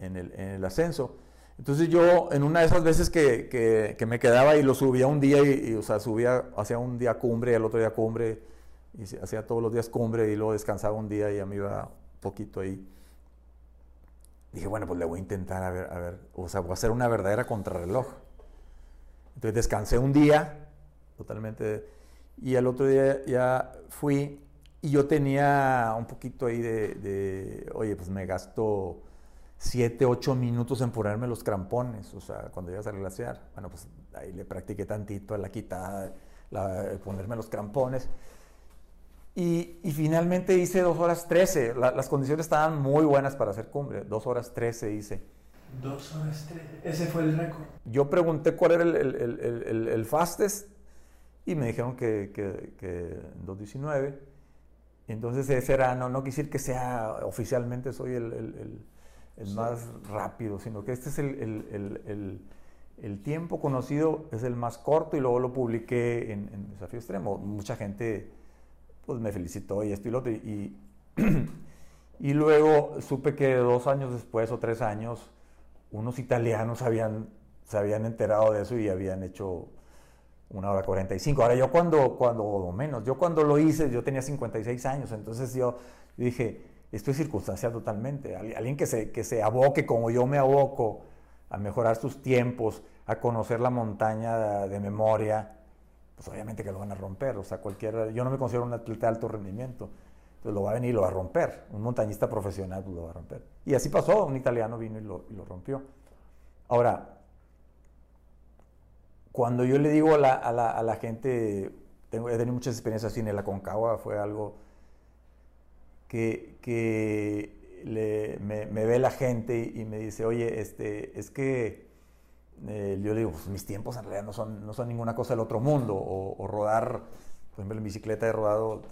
en el, en el ascenso. Entonces yo, en una de esas veces que, que- me quedaba y lo subía un día, y, o sea, subía, hacía un día cumbre y el otro día cumbre, y hacía todos los días cumbre y luego descansaba un día y ya me iba poquito ahí. Dije, bueno, pues le voy a intentar, a ver, a ver, o sea, voy a hacer una verdadera contrarreloj. Entonces descansé un día, totalmente, y al otro día ya fui y yo tenía un poquito ahí de, de, oye, pues me gasto 7, 8 minutos en ponerme los crampones, o sea, cuando llegas al glaciar. Bueno, pues ahí le practiqué tantito a la quitada, la- ponerme los crampones. Y, y finalmente hice 2 horas 13. La- las condiciones estaban muy buenas para hacer cumbre. 2 horas 13 hice. Dos horas tres. Ese fue el récord. Yo pregunté cuál era el, el- el- el fastest y me dijeron que, que, que 2.19. Entonces ese era, no, no quisiera que sea oficialmente soy el, el- el- el Sí. más rápido, sino que este es el, el- el- el- el tiempo conocido, es el más corto y luego lo publiqué en, en Desafío Extremo. Mucha gente pues me felicitó y esto y lo otro. Y, y luego supe que dos años después o tres años, unos italianos habían, se habían enterado de eso y habían hecho una hora 45. Ahora yo cuando, cuando, o menos, yo cuando lo hice, yo tenía 56 años, entonces yo dije, esto es circunstancial totalmente. Al- Alguien que se, que se aboque como yo me aboco a mejorar sus tiempos, a conocer la montaña de, de memoria, pues obviamente que lo van a romper. O sea, cualquier, yo no me considero un atleta de alto rendimiento. Entonces lo va a venir y lo va a romper. Un montañista profesional pues, lo va a romper. Y así pasó, un italiano vino y lo, y lo rompió. Ahora, cuando yo le digo a la, a la, a la gente, tengo, he tenido muchas experiencias en el Aconcagua, fue algo que, que me, ve la gente y me dice, oye, este, es que eh, yo digo, pues mis tiempos en realidad no son, no son ninguna cosa del otro mundo. O, rodar, por ejemplo, en bicicleta he rodado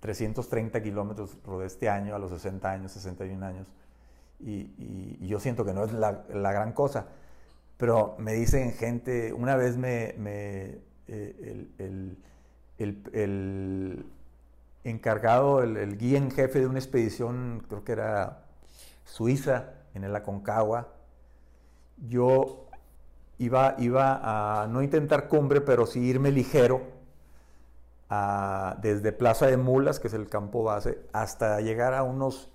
330 kilómetros, rodé este año a los 60 años, 61 años. Y, y- y yo siento que no es la, la gran cosa. Pero me dicen gente, una vez me, eh, el, el- el- el encargado, el, el guía en jefe de una expedición, creo que era Suiza, en el Aconcagua, yo iba, iba a no intentar cumbre, pero sí irme ligero a- desde Plaza de Mulas, que es el campo base, hasta llegar a unos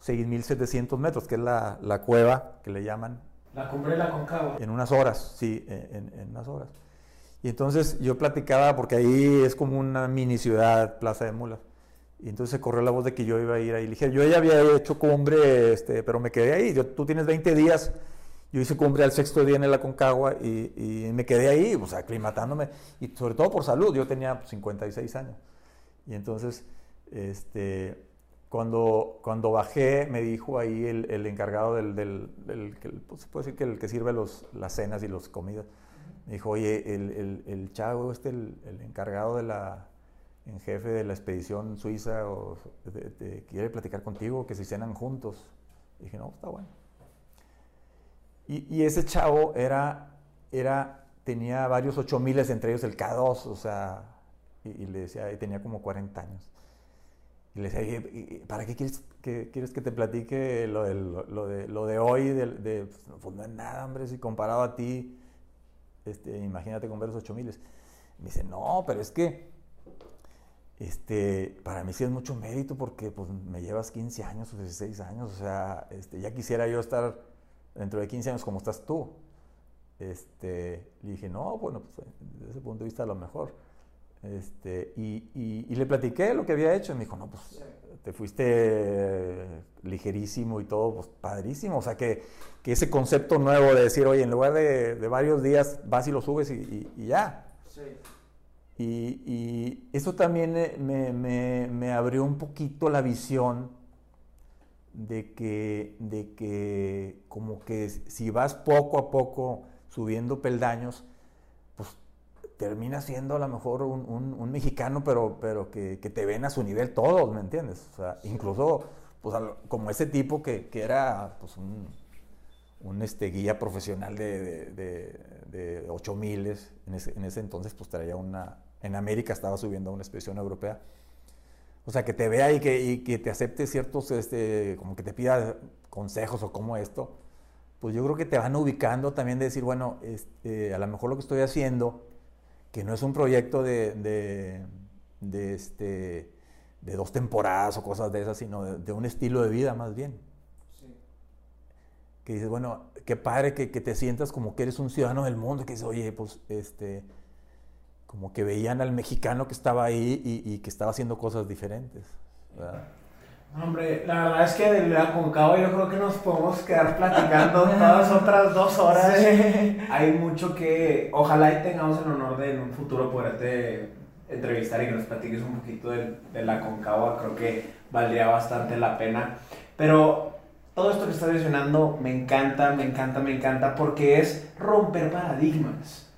6.700 metros, que es la, la cueva que le llaman, La cumbre de la Concagua. en unas horas, sí, en, unas horas. Y entonces yo platicaba, porque ahí es como una mini ciudad, Plaza de Mulas. Y entonces se corrió la voz de que yo iba a ir ahí. Le dije, yo ya había hecho cumbre, este, pero me quedé ahí. Tú tienes 20 días. Yo hice cumbre al sexto día en el Aconcagua y, y me quedé ahí, sea, aclimatándome. Y sobre todo por salud. Yo tenía 56 años. Y entonces, este, cuando, cuando bajé, me dijo ahí el, el encargado del, del, del- que- pues, puede decir que el que sirve los, las cenas y las comidas. Me dijo, oye, el, el, el chavo, este, el, encargado de la, en jefe de la expedición suiza, o, de- de- quiere platicar contigo, que si cenan juntos. dije, no, está bueno. Y, y ese chavo era, era tenía varios 8000, entre ellos el K2, o sea, y, le decía, y tenía como 40 años. Y le decía, ¿para qué quieres que, quieres que te platique lo, lo, de, lo de, hoy? De, de, pues no es nada, hombre, si comparado a ti, este, imagínate con ver los 8000. Me dice, no, pero es que este, para mí sí es mucho mérito porque pues, me llevas 15 años o 16 años, o sea, este, ya quisiera yo estar dentro de 15 años como estás tú. Este, le dije, no, bueno, pues, desde ese punto de vista a lo mejor. Este, y, y, le platiqué lo que había hecho y me dijo, no, pues te fuiste ligerísimo y todo, pues padrísimo. O sea, que, que ese concepto nuevo de decir, oye, en lugar de, de varios días vas y lo subes y, y ya. Sí. Y, eso también me, me, me, abrió un poquito la visión de que, de que como que si vas poco a poco subiendo peldaños, termina siendo a lo mejor un, un, mexicano, pero, pero que, que, te ven a su nivel todos, ¿me entiendes? O sea, incluso pues, como ese tipo que, que era pues, un, un este, guía profesional de, de, de, 8000 en ese, en ese entonces pues traía una, en América estaba subiendo a una expedición europea. O sea, que te vea y que, y que te acepte ciertos, este, como que te pida consejos o como esto, pues yo creo que te van ubicando también de decir, bueno, este, a lo mejor lo que estoy haciendo, que no es un proyecto de, de, de este, de dos temporadas o cosas de esas, sino de, un estilo de vida más bien. Sí. Que dices, bueno, qué padre que, que, te sientas como que eres un ciudadano del mundo, que dices, oye, pues, este, como que veían al mexicano que estaba ahí y, que estaba haciendo cosas diferentes. Hombre, la verdad es que de la Concagua yo creo que nos podemos quedar platicando todas otras dos horas. Hay mucho que, ojalá y tengamos el honor de en un futuro poderte entrevistar y que nos platiques un poquito de, de la Concagua. Creo que valdría bastante la pena. Pero todo esto que estás mencionando me encanta, me encanta, me encanta porque es romper paradigmas.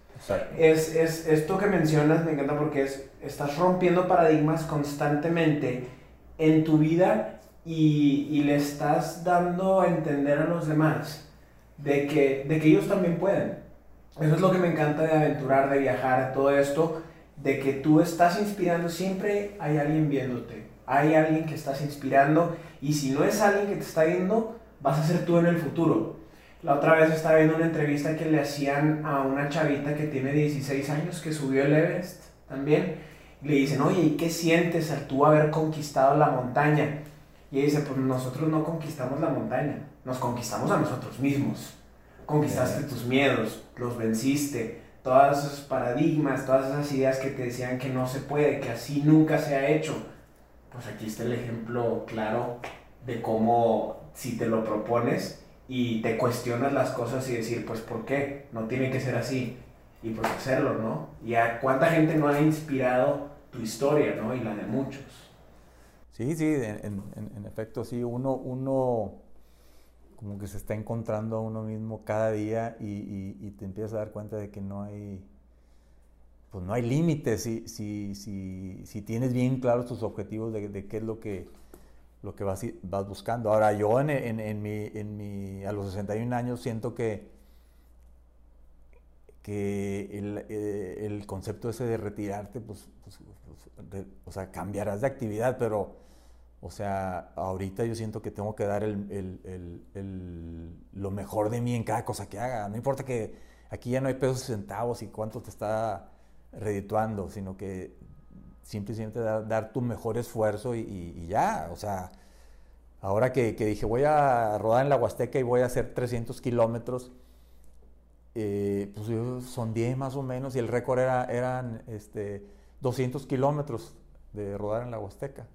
Es, es, esto que mencionas me encanta porque es, estás rompiendo paradigmas constantemente en tu vida y, y, le estás dando a entender a los demás de que, de que ellos también pueden. Eso es lo que me encanta de aventurar, de viajar, todo esto, de que tú estás inspirando, siempre hay alguien viéndote, hay alguien que estás inspirando y si no es alguien que te está viendo, vas a ser tú en el futuro. La otra vez estaba viendo una entrevista que le hacían a una chavita que tiene 16 años que subió el Everest también. Le dicen, oye, ¿y qué sientes al tú haber conquistado la montaña? Y ella dice, pues nosotros no conquistamos la montaña, nos conquistamos a nosotros mismos. Conquistaste tus miedos, los venciste, todos esos paradigmas, todas esas ideas que te decían que no se puede, que así nunca se ha hecho. Pues aquí está el ejemplo claro de cómo si te lo propones, y te cuestionas las cosas y decir, pues, ¿por qué? No tiene que ser así. Y pues hacerlo, ¿no? Y a cuánta gente no ha inspirado tu historia, ¿no? Y la de muchos. Sí, sí, en, efecto, sí, uno, uno como que se está encontrando a uno mismo cada día y, te empiezas a dar cuenta de que no hay, pues no hay límites si, si, si, si, tienes bien claros tus objetivos de, qué es lo que lo que vas, vas buscando. Ahora, yo en, en, mi, en mi, a los 61 años siento que, que el, eh, el concepto ese de retirarte, pues, pues o sea, cambiarás de actividad, pero, o sea, ahorita yo siento que tengo que dar el, el, lo mejor de mí en cada cosa que haga. No importa que aquí ya no hay pesos y centavos y cuánto te está redituando, sino que simplemente dar, dar tu mejor esfuerzo y, ya, o sea, ahora que, dije voy a rodar en la Huasteca y voy a hacer 300 kilómetros, eh, pues son 10 más o menos y el récord era, eran este, 200 kilómetros de rodar en la Huasteca.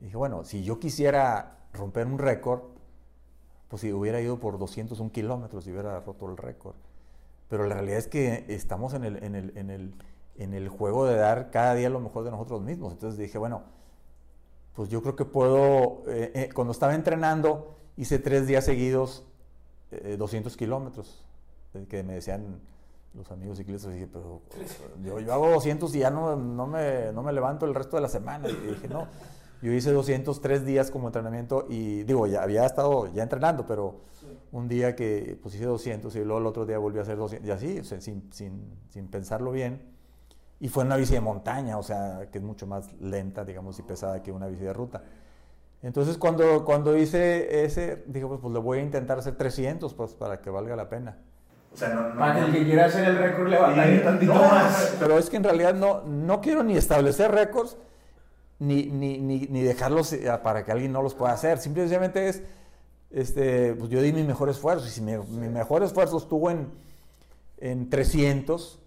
Dije, bueno, si yo quisiera romper un récord, pues si hubiera ido por 201 kilómetros y hubiera roto el récord. Pero la realidad es que estamos en el, en el, en el en el juego de dar cada día lo mejor de nosotros mismos. Entonces dije, bueno, pues yo creo que puedo, eh, eh, cuando estaba entrenando, hice tres días seguidos 200 eh, kilómetros, que me decían los amigos ciclistas, dije, pero yo, yo, hago 200 y ya no, no, me, no me levanto el resto de la semana. Y dije, no, Yo hice 203 días como entrenamiento y digo, ya había estado ya entrenando, pero un día que pues hice 200 y luego el otro día volví a hacer 200 y así, sin, sin, sin, pensarlo bien. Y fue una bici de montaña, o sea, que es mucho más lenta, digamos, y pesada que una bici de ruta. Entonces cuando, cuando hice ese, dije, pues, pues le voy a intentar hacer 300, pues para que valga la pena. O sea, no, Para que el que quiera hacer el récord le batalle tantito más. Pero es que en realidad no, no quiero ni establecer récords, ni, ni, ni, ni, dejarlos eh, para que alguien no los pueda hacer. Simplemente es, este, pues yo di mi mejor esfuerzo. Y si mi, mejor esfuerzo estuvo en, en 300,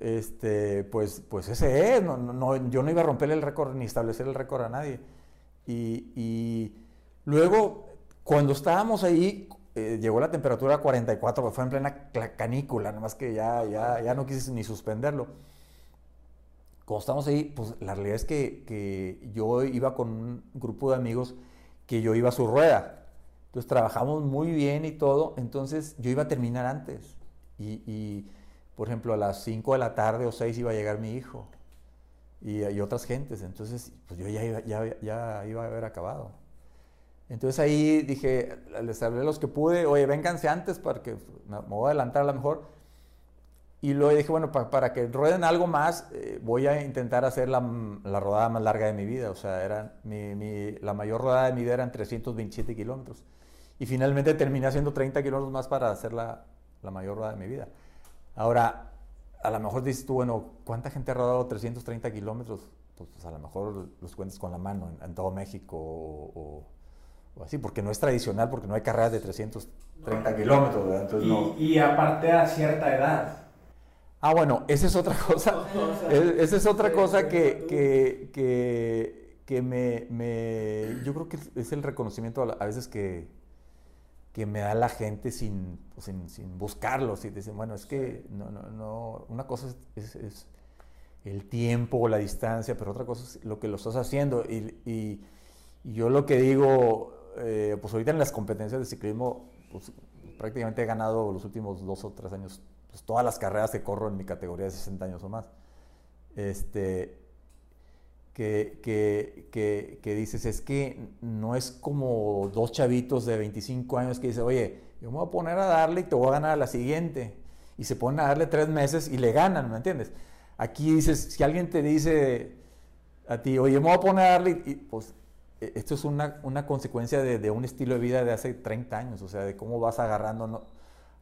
este, pues, pues ese es. No, no, yo no iba a romper el récord ni establecer el récord a nadie. Y, y luego, cuando estábamos ahí, eh, llegó la temperatura a 44, pues fue en plena canícula, nada más que ya, ya, ya no quise ni suspenderlo. Cuando estamos ahí, pues la realidad es que, que, yo iba con un grupo de amigos que yo iba a su rueda. Entonces trabajamos muy bien y todo, entonces yo iba a terminar antes. Y, y por ejemplo, a las 5 de la tarde o 6 iba a llegar mi hijo y, y otras gentes. Entonces, pues yo ya iba, ya, ya iba a haber acabado. Entonces ahí dije, les hablé a los que pude, oye, vénganse antes para que me voy a adelantar a lo mejor. Y luego dije, bueno, para que rueden algo más, eh, voy a intentar hacer la, la, rodada más larga de mi vida. O sea, era mi, mi, la mayor rodada de mi vida eran 327 kilómetros. Y finalmente terminé haciendo 30 kilómetros más para hacer la, la, mayor rodada de mi vida. Ahora, a lo mejor dices tú, bueno, ¿cuánta gente ha rodado 330 kilómetros? Pues, pues, a lo mejor los cuentas con la mano en, todo México o así, porque no es tradicional, porque no hay carreras de 330 kilómetros, y, aparte a cierta edad. Ah, bueno, esa es otra cosa. esa es otra cosa que, que, que, me, me, Yo creo que es el reconocimiento a, veces que, que me da la gente sin, sin, sin buscarlo. Y dicen, bueno, es que no, no, no una cosa es, es, el tiempo o la distancia, pero otra cosa es lo que lo estás haciendo. Y, y, y yo lo que digo, eh, pues ahorita en las competencias de ciclismo, pues prácticamente he ganado los últimos dos o tres años, pues todas las carreras que corro en mi categoría de 60 años o más. Este, que, que, que, dices, es que no es como dos chavitos de 25 años que dicen, oye, yo me voy a poner a darle y te voy a ganar a la siguiente. Y se ponen a darle tres meses y le ganan, ¿me entiendes? Aquí dices, si alguien te dice a ti, oye, me voy a poner a darle, y, pues esto es una, una consecuencia de, de, un estilo de vida de hace 30 años, o sea, de cómo vas agarrando. No,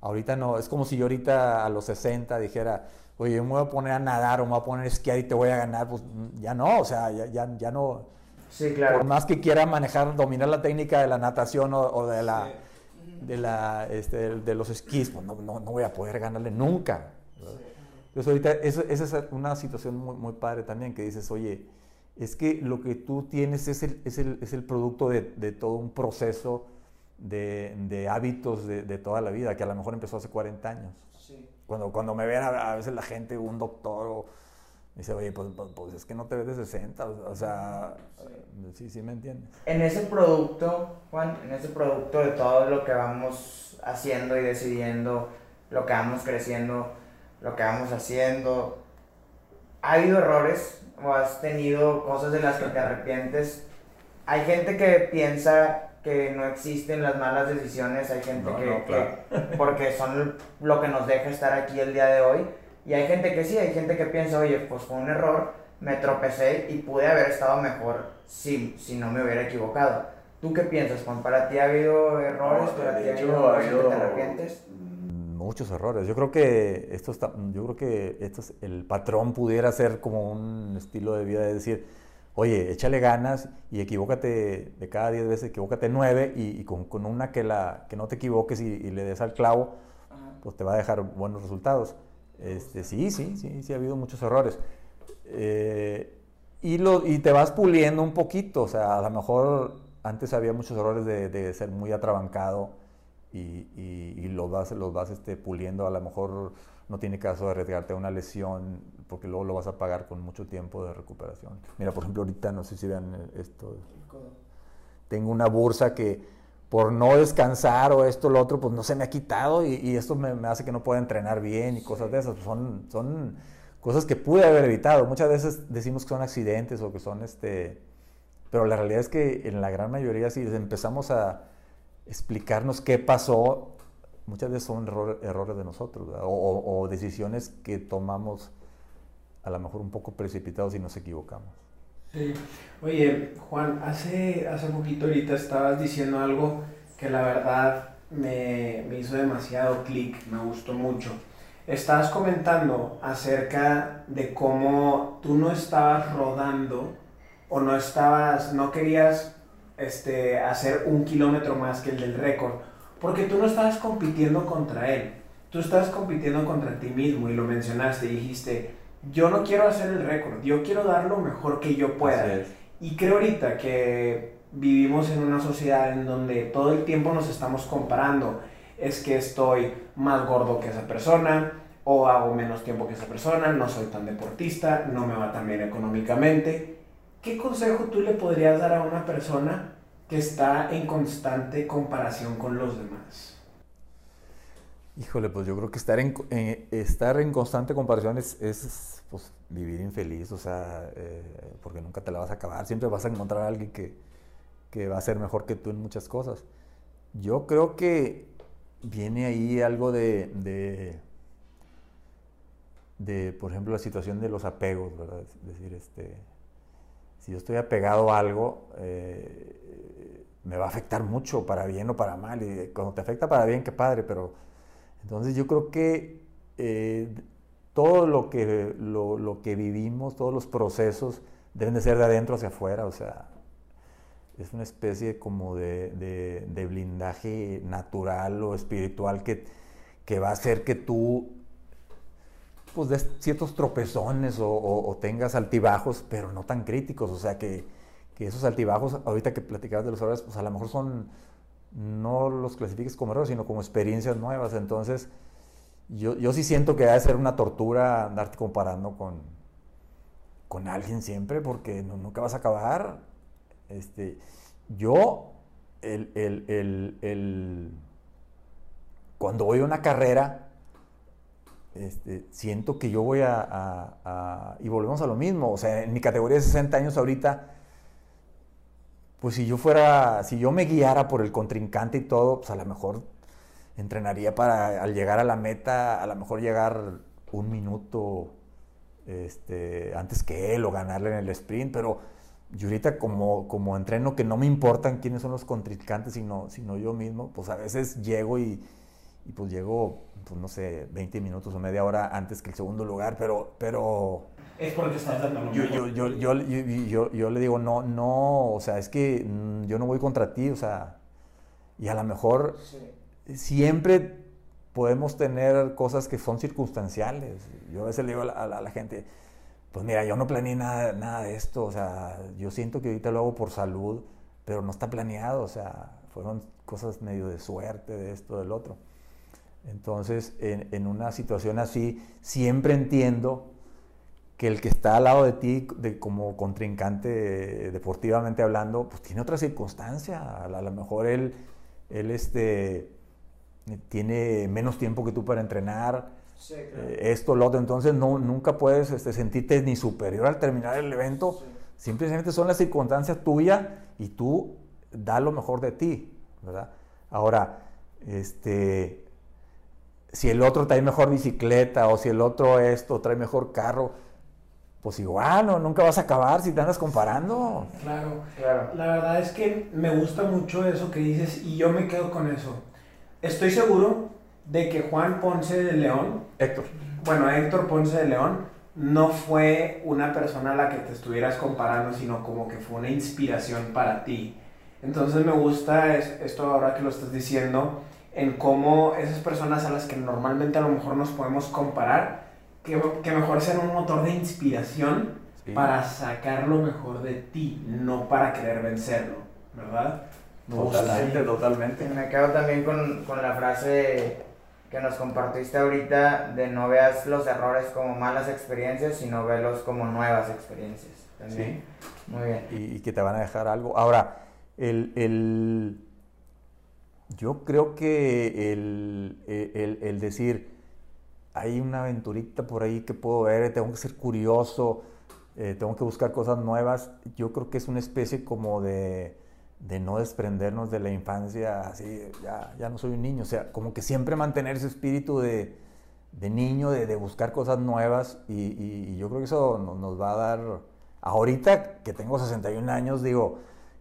ahorita no, es como si yo ahorita a los 60 dijera, oye, me voy a poner a nadar o me voy a poner a esquiar y te voy a ganar, pues ya no, o sea, ya, ya, ya no. Sí, claro. Por más que quiera manejar, dominar la técnica de la natación o, de la. De, la, este, de los esquís, pues no, no, no, voy a poder ganarle nunca. Entonces ahorita esa es una situación muy, muy padre también, que dices, oye, es que lo que tú tienes es el, es el, es el producto de, de, todo un proceso de, de hábitos de, de, toda la vida, que a lo mejor empezó hace 40 años. Sí. Cuando, cuando me ven a, veces la gente, un doctor, o, me dice, oye, pues, pues, pues, es que no te ves de 60, o sea, sí. sí, me entiendes. En ese producto, Juan, en ese producto de todo lo que vamos haciendo y decidiendo, lo que vamos creciendo, lo que vamos haciendo, ¿ha habido errores o has tenido cosas de las que te arrepientes. Hay gente que piensa que no existen las malas decisiones, hay gente que, porque son lo que nos deja estar aquí el día de hoy, y hay gente que sí, hay gente que piensa, oye, pues fue un error, me tropecé y pude haber estado mejor si, si no me hubiera equivocado. ¿Tú qué piensas, Juan? ¿Para ti ha habido errores? ¿Para ti ha habido, que te arrepientes? Muchos errores. Yo creo que esto está, yo creo que esto es, el patrón pudiera ser como un estilo de vida de decir, oye, échale ganas y equivócate de cada 10 veces, equivócate 9 y, con, con, una que, la, que no te equivoques y, le des al clavo, pues te va a dejar buenos resultados. Este, sí, sí, sí, sí, ha habido muchos errores. Eh, y, lo, y te vas puliendo un poquito, o sea, a lo mejor antes había muchos errores de, de ser muy atrabancado y, y, los vas, los vas este, puliendo. A lo mejor no tiene caso de arriesgarte a una lesión porque luego lo vas a pagar con mucho tiempo de recuperación. Mira, por ejemplo, ahorita no sé si vean esto. Tengo una bursa que por no descansar o esto o lo otro, pues no se me ha quitado y, y esto me, me, hace que no pueda entrenar bien y cosas de esas. Son, son cosas que pude haber evitado. Muchas veces decimos que son accidentes o que son este, Pero la realidad es que en la gran mayoría, si empezamos a explicarnos qué pasó, muchas veces son errores de nosotros o, decisiones que tomamos a lo mejor un poco precipitados y nos equivocamos. Sí. Oye, Juan, hace, hace poquito ahorita estabas diciendo algo que la verdad me, me hizo demasiado clic, me gustó mucho. Estabas comentando acerca de cómo tú no estabas rodando o no estabas, no querías este, hacer un kilómetro más que el del récord, porque tú no estabas compitiendo contra él, tú estabas compitiendo contra ti mismo y lo mencionaste, dijiste, yo no quiero hacer el récord, yo quiero dar lo mejor que yo pueda. Y creo ahorita que vivimos en una sociedad en donde todo el tiempo nos estamos comparando es que estoy más gordo que esa persona o hago menos tiempo que esa persona, no soy tan deportista, no me va tan bien económicamente. ¿Qué consejo tú le podrías dar a una persona que está en constante comparación con los demás? Híjole, pues yo creo que estar en, eh, estar en constante comparación es, es pues, vivir infeliz, o sea, eh, porque nunca te la vas a acabar, siempre vas a encontrar a alguien que, que va a ser mejor que tú en muchas cosas. Yo creo que viene ahí algo de, de, por ejemplo, la situación de los apegos, ¿verdad? Es decir, este, si yo estoy apegado a algo, eh, me va a afectar mucho, para bien o para mal. Y cuando te afecta para bien, qué padre, pero entonces yo creo que eh, todo lo que, lo, lo, que vivimos, todos los procesos, deben de ser de adentro hacia afuera, o sea, es una especie como de, de, blindaje natural o espiritual que, que, va a hacer que tú pues des ciertos tropezones o, tengas altibajos, pero no tan críticos, o sea que, que esos altibajos, ahorita que platicabas de los errores, pues a lo mejor son, no los clasifiques como errores, sino como experiencias nuevas, entonces yo, yo sí siento que debe ser una tortura andarte comparando con, con alguien siempre, porque nunca vas a acabar, este, yo, el, cuando voy a una carrera, este, siento que yo voy a, Y volvemos a lo mismo, o sea, en mi categoría de 60 años ahorita, pues si yo fuera, si yo me guiara por el contrincante y todo, pues a lo mejor entrenaría para al llegar a la meta, a lo mejor llegar un minuto este, antes que él o ganarle en el sprint, pero yo ahorita como, como entreno que no me importan quiénes son los contrincantes, sino, sino yo mismo, pues a veces llego y, y pues llego, pues no sé, 20 minutos o media hora antes que el segundo lugar, pero... pero es porque estás dando yo, yo, yo, yo, yo, yo, le digo, no, no, o sea, es que mm, yo no voy contra ti, o sea, y a lo mejor siempre podemos tener cosas que son circunstanciales. Yo a veces le digo a la gente, pues mira, yo no planeé nada, nada de esto, o sea, yo siento que ahorita lo hago por salud, pero no está planeado, o sea, fueron cosas medio de suerte, de esto, del otro. Entonces, en, una situación así, siempre entiendo que el que está al lado de ti, de, como contrincante deportivamente hablando, pues tiene otra circunstancia. A, lo mejor él, él este, tiene menos tiempo que tú para entrenar, eh, esto, lo otro. Entonces no, nunca puedes este, sentirte ni superior al terminar el evento. Simplemente son las circunstancias tuyas y tú da lo mejor de ti, ¿verdad? Ahora, este, si el otro trae mejor bicicleta o si el otro esto trae mejor carro, pues igual, no, nunca vas a acabar si te andas comparando. Claro, claro. La verdad es que me gusta mucho eso que dices y yo me quedo con eso. Estoy seguro de que Juan Ponce de León, Héctor, bueno, Héctor Ponce de León, no fue una persona a la que te estuvieras comparando, sino como que fue una inspiración para ti. Entonces me gusta esto ahora que lo estás diciendo, en cómo esas personas a las que normalmente a lo mejor nos podemos comparar, que, que mejor sean un motor de inspiración para sacar lo mejor de ti, no para querer vencerlo, ¿verdad? Totalmente, totalmente. Me quedo también con, con la frase que nos compartiste ahorita de no veas los errores como malas experiencias, sino velos como nuevas experiencias. Sí. Muy bien. Y, que te van a dejar algo. Ahora, el, el yo creo que el, el, el, decir, hay una aventurita por ahí que puedo ver, tengo que ser curioso, eh, tengo que buscar cosas nuevas. Yo creo que es una especie como de, de no desprendernos de la infancia, así, ya, ya, no soy un niño, o sea, como que siempre mantener ese espíritu de, de niño, de, de, buscar cosas nuevas y, y, yo creo que eso nos, nos va a dar, ahorita que tengo 61 años, digo,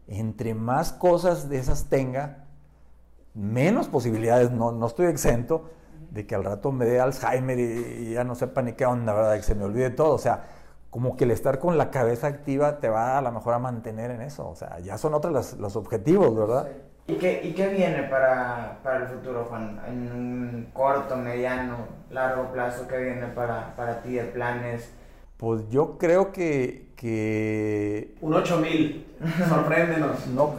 entre más cosas de esas tenga, menos posibilidades, no, no estoy exento de que al rato me dé Alzheimer y, y, ya no sepa ni qué onda, ¿verdad? Que se me olvide todo, o sea, como que el estar con la cabeza activa te va a lo mejor a mantener en eso. O sea, ya son otros los, los objetivos, ¿verdad? Sí. ¿Y, qué, ¿Y qué viene para, para, el futuro, Juan? En un corto, mediano, largo plazo, ¿qué viene para, para ti de planes? Pues yo creo que... que... Un 8000, sorpréndenos. No,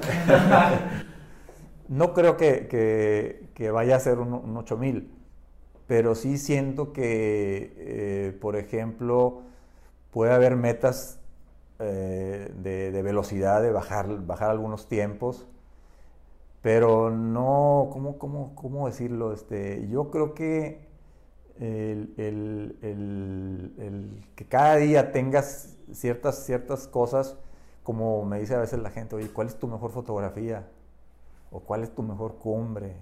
no creo que, que, vaya a ser un, un 8000, pero sí siento que, eh, por ejemplo puede haber metas eh, de, de, velocidad, de bajar, bajar algunos tiempos, pero no, ¿cómo, cómo, cómo decirlo? Este, yo creo que el, el, el, que cada día tengas ciertas, ciertas cosas, como me dice a veces la gente, oye, ¿cuál es tu mejor fotografía? ¿O cuál es tu mejor cumbre?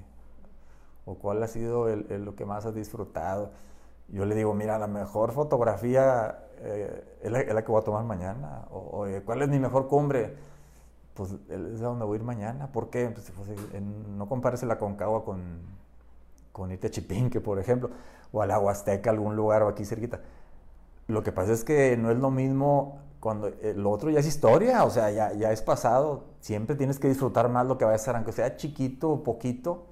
¿O cuál ha sido lo que más has disfrutado? Yo le digo, mira, la mejor fotografía eh, ¿es, la, que voy a tomar mañana. O, o, ¿cuál es mi mejor cumbre? Pues es a donde voy a ir mañana. ¿Por qué? Pues, no compares la Concagua con, con irte por ejemplo, o a la Huasteca, algún lugar o aquí cerquita. Lo que pasa es que no es lo mismo cuando eh, lo otro ya es historia, o sea, ya es pasado. Siempre tienes que disfrutar más lo que va a ser, aunque sea chiquito o poquito,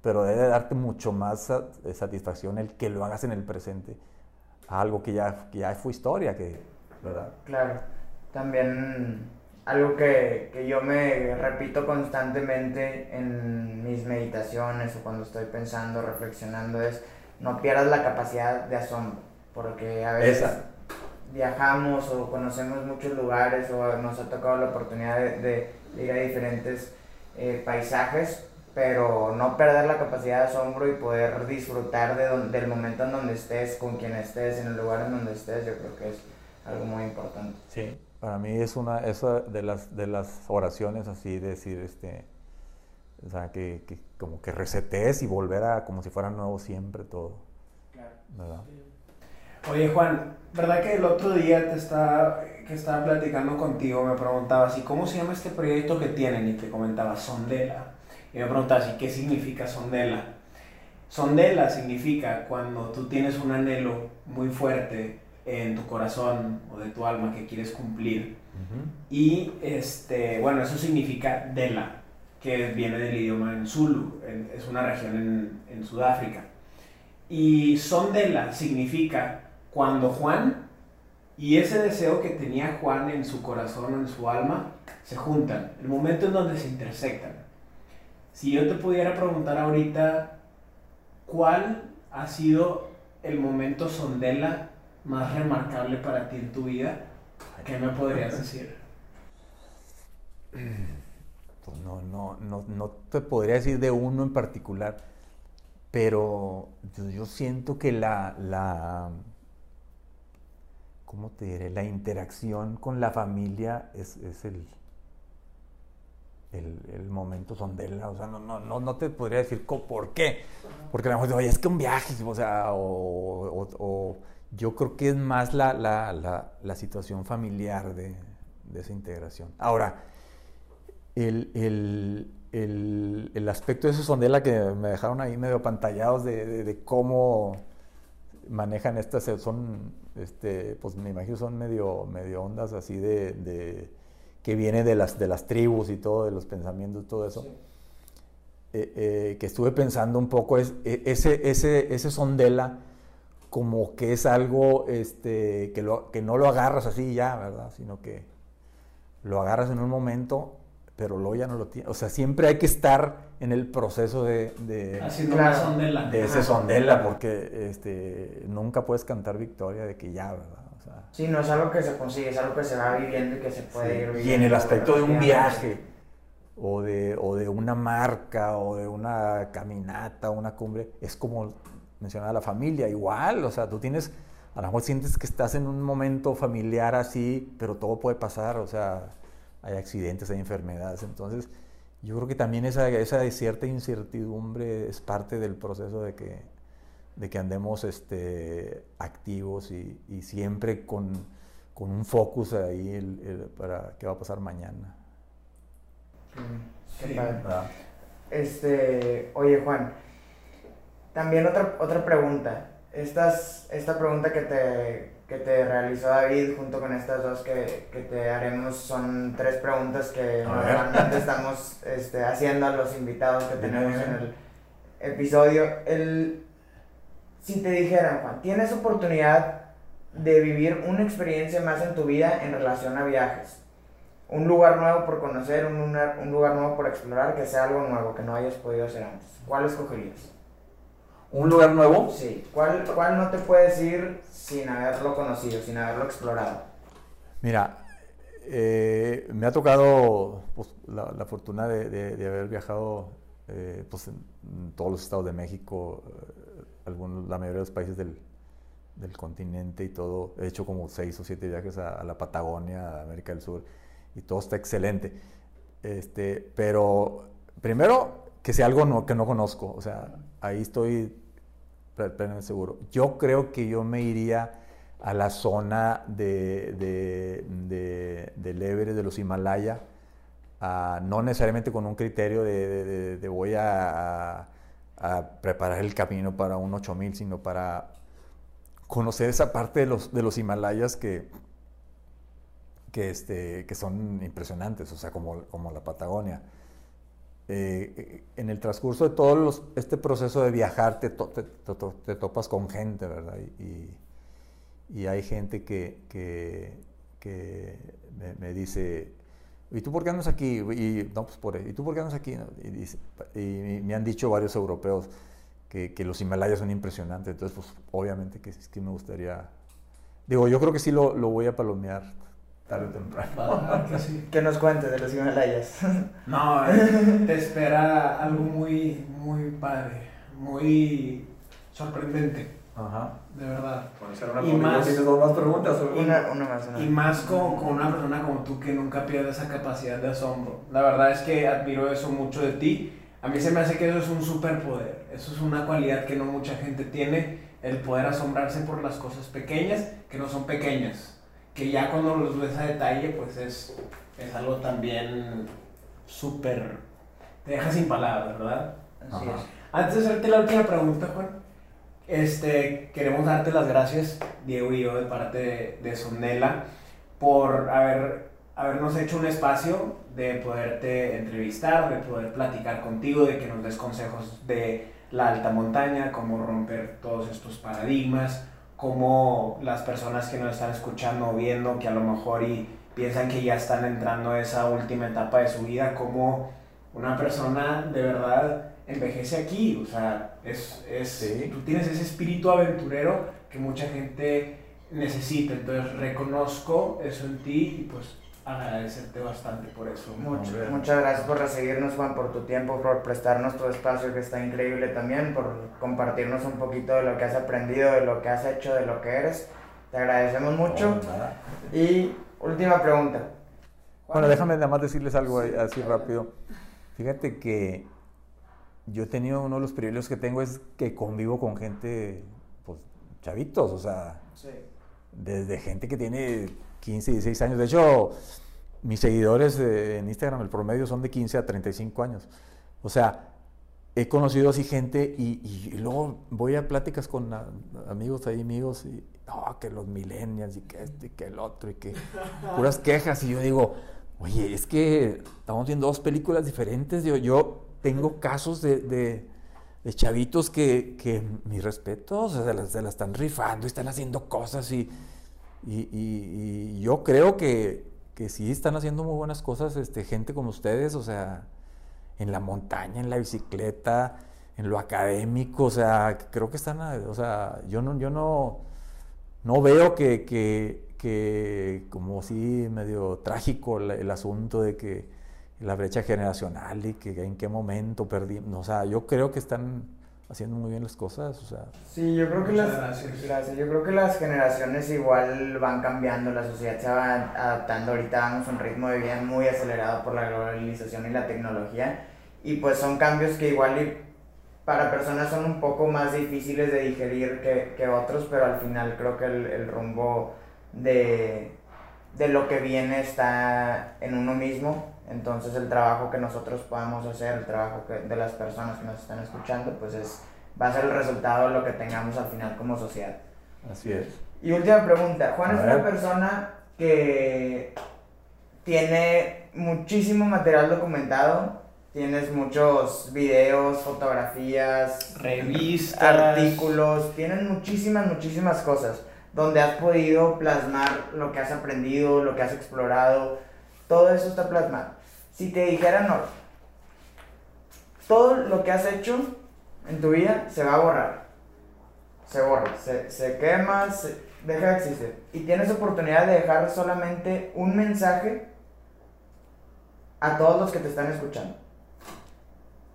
pero debe darte mucho más satisfacción el que lo hagas en el presente algo que ya, que ya fue historia, que, ¿verdad? Claro, también algo que, que, yo me repito constantemente en mis meditaciones o cuando estoy pensando, reflexionando es no pierdas la capacidad de asombro, porque a veces Esa. viajamos o conocemos muchos lugares o nos ha tocado la oportunidad de, de, de ir a diferentes eh, paisajes, pero no perder la capacidad de asombro y poder disfrutar de don, del momento en donde estés, con quien estés, en el lugar en donde estés, yo creo que es algo muy importante. Sí, para mí es una esa de las de las oraciones así decir este o sea que, que, como que resetees y volver a como si fuera nuevo siempre todo. Claro. ¿verdad? Oye Juan, ¿verdad que el otro día te estaba, que estaba platicando contigo me preguntabas, ¿y cómo se llama este proyecto que tienen? Y te comentaba, Sondela. Y me preguntas, ¿y qué significa sondela? Sondela significa cuando tú tienes un anhelo muy fuerte en tu corazón o de tu alma que quieres cumplir. Uh -huh. Y este, bueno, eso significa Dela, que viene del idioma en Zulu, en, es una región en, en Sudáfrica. Y Sondela significa cuando Juan y ese deseo que tenía Juan en su corazón, en su alma, se juntan, el momento en donde se intersectan. Si yo te pudiera preguntar ahorita, ¿cuál ha sido el momento sondela más remarcable para ti en tu vida? ¿Qué me podrías decir? Pues no, no, no, no te podría decir de uno en particular, pero yo, yo siento que la, la, ¿cómo te diré? La interacción con la familia es, es el, el, el, momento sondela, o sea, no, no, no, no te podría decir por qué, porque a lo mejor, oye, es que un viaje, o sea, o, yo creo que es más la, la, la, situación familiar de, de, esa integración. Ahora, el, el, el, el, aspecto de ese sondela que me dejaron ahí medio pantallados de, de cómo manejan estas, son, este, pues me imagino son medio, medio ondas así de, de que viene de las, de las tribus y todo, de los pensamientos, todo eso, sí. eh, eh, que estuve pensando un poco, es, ese, ese, ese sondela como que es algo este, que, lo, que no lo agarras así ya, ¿verdad? Sino que lo agarras en un momento, pero luego ya no lo tienes. O sea, siempre hay que estar en el proceso de, de, Haciendo claro, sondela. de ese sondela, porque este, nunca puedes cantar victoria de que ya, ¿verdad? Sí, no es algo que se consigue, es algo que se va viviendo y que se puede sí. ir viviendo. Y en el aspecto de un viaje, o de, o de una marca, o de una caminata, una cumbre, es como mencionaba la familia, igual, o sea, tú tienes a lo mejor sientes que estás en un momento familiar así, pero todo puede pasar, o sea, hay accidentes, hay enfermedades, entonces yo creo que también esa, esa cierta incertidumbre es parte del proceso de que, de que andemos este, activos y, y siempre con, con, un focus ahí el, el, para qué va a pasar mañana. Sí, este, oye Juan, también otra, otra pregunta. Estas, esta pregunta que te, que te realizó David junto con estas dos que, que te haremos son tres preguntas que normalmente estamos este, haciendo a los invitados que tenemos en el episodio. El, si te dijeran, Juan, tienes oportunidad de vivir una experiencia más en tu vida en relación a viajes, un lugar nuevo por conocer, un, un lugar nuevo por explorar, que sea algo nuevo que no hayas podido hacer antes, ¿cuál escogerías? ¿Un lugar nuevo? Sí. ¿Cuál, ¿Cuál no te puedes ir sin haberlo conocido, sin haberlo explorado? Mira, eh, me ha tocado pues, la, la, fortuna de, de, de, haber viajado eh, pues, en, todos los estados de México, eh, algunos, la mayoría de los países del, del, continente y todo. He hecho como seis o siete viajes a, a, la Patagonia, a América del Sur, y todo está excelente. Este, pero primero, que sea algo no, que no conozco, o sea, ahí estoy plenamente seguro. Yo creo que yo me iría a la zona de, de, de, del Everest, de los Himalaya, no necesariamente con un criterio de, de voy a, preparar el camino para un 8000, sino para conocer esa parte de los, de los Himalayas que, que, este, que son impresionantes, o sea, como, como la Patagonia. Eh, en el transcurso de todo este proceso de viajar te, to, te, to, te topas con gente, ¿verdad? Y, hay gente que, me, dice, ¿y tú por qué andas aquí? Y, no, pues por, ¿y tú por qué andas aquí? Y, me han dicho varios europeos que, los Himalayas son impresionantes, entonces pues obviamente que, que me gustaría, digo, yo creo que sí lo voy a palomear tarde o temprano. que sí. ¿Qué nos cuentes de los Himalayas? No, te espera algo muy, muy padre, muy sorprendente. Ajá. De verdad. Y más, ¿Tienes dos más preguntas? Una, una más. Una. Y más con, con, una persona como tú que nunca pierde esa capacidad de asombro. La verdad es que admiro eso mucho de ti. A mí se me hace que eso es un superpoder. Eso es una cualidad que no mucha gente tiene. El poder asombrarse por las cosas pequeñas que no son pequeñas que ya cuando los ves a detalle, pues es, es algo también súper... te deja sin palabras, ¿verdad? Así es. Antes de hacerte la última pregunta, Juan, este, queremos darte las gracias, Diego y yo, de parte de, de Sonela, por haber, habernos hecho un espacio de poderte entrevistar, de poder platicar contigo, de que nos des consejos de la alta montaña, cómo romper todos estos paradigmas, cómo las personas que nos están escuchando o viendo, que a lo mejor y piensan que ya están entrando a esa última etapa de su vida, cómo una persona de verdad envejece aquí, o sea, es, es sí. tú tienes ese espíritu aventurero que mucha gente necesita, entonces reconozco eso en ti y pues agradecerte bastante por eso. Mucho, muchas gracias por recibirnos, Juan, por tu tiempo, por prestarnos tu espacio, que está increíble también, por compartirnos un poquito de lo que has aprendido, de lo que has hecho, de lo que eres. Te agradecemos mucho. Oh, y última pregunta. Bueno, déjame nada más decirles algo así rápido. Fíjate que yo he tenido uno de los privilegios que tengo es que convivo con gente, pues, chavitos, o sea, sí. desde gente que tiene 15, 16 años. De hecho, mis seguidores en Instagram, el promedio son de 15 a 35 años. O sea, he conocido así gente y, y, luego voy a pláticas con a, amigos ahí, amigos, y oh, que los millennials y que este y que el otro y que puras quejas. Y yo digo, oye, es que estamos viendo dos películas diferentes. Yo, yo tengo casos de, de, de chavitos que, que, mis respetos, se la, se la están rifando y están haciendo cosas y y, y, y yo creo que, que, sí están haciendo muy buenas cosas, este, gente como ustedes, o sea, en la montaña, en la bicicleta, en lo académico, o sea, creo que están, o sea, yo no, yo no, no veo que, que, que como sí medio trágico el, el, asunto de que la brecha generacional y que en qué momento perdimos, o sea, yo creo que están haciendo muy bien las cosas. O sea, Sí, yo creo que las gracias. gracias. Yo creo que las generaciones igual van cambiando, la sociedad se va adaptando. Ahorita vamos a un ritmo de vida muy acelerado por la globalización y la tecnología y pues son cambios que igual para personas son un poco más difíciles de digerir que, que otros, pero al final creo que el, el rumbo de, de lo que viene está en uno mismo. Entonces el trabajo que nosotros podamos hacer, el trabajo que, de las personas que nos están escuchando, pues es, va a ser el resultado de lo que tengamos al final como sociedad. así es. Y última pregunta, Juan A es ver. una persona que tiene muchísimo material documentado, tienes muchos videos, fotografías, Revistas. artículos, tienes muchísimas, muchísimas cosas donde has podido plasmar lo que has aprendido, lo que has explorado, todo eso está plasmado. Si te dijeran, no, todo lo que has hecho en tu vida se va a borrar, se borra, se, se quema, se deja de existir. Y tienes oportunidad de dejar solamente un mensaje a todos los que te están escuchando.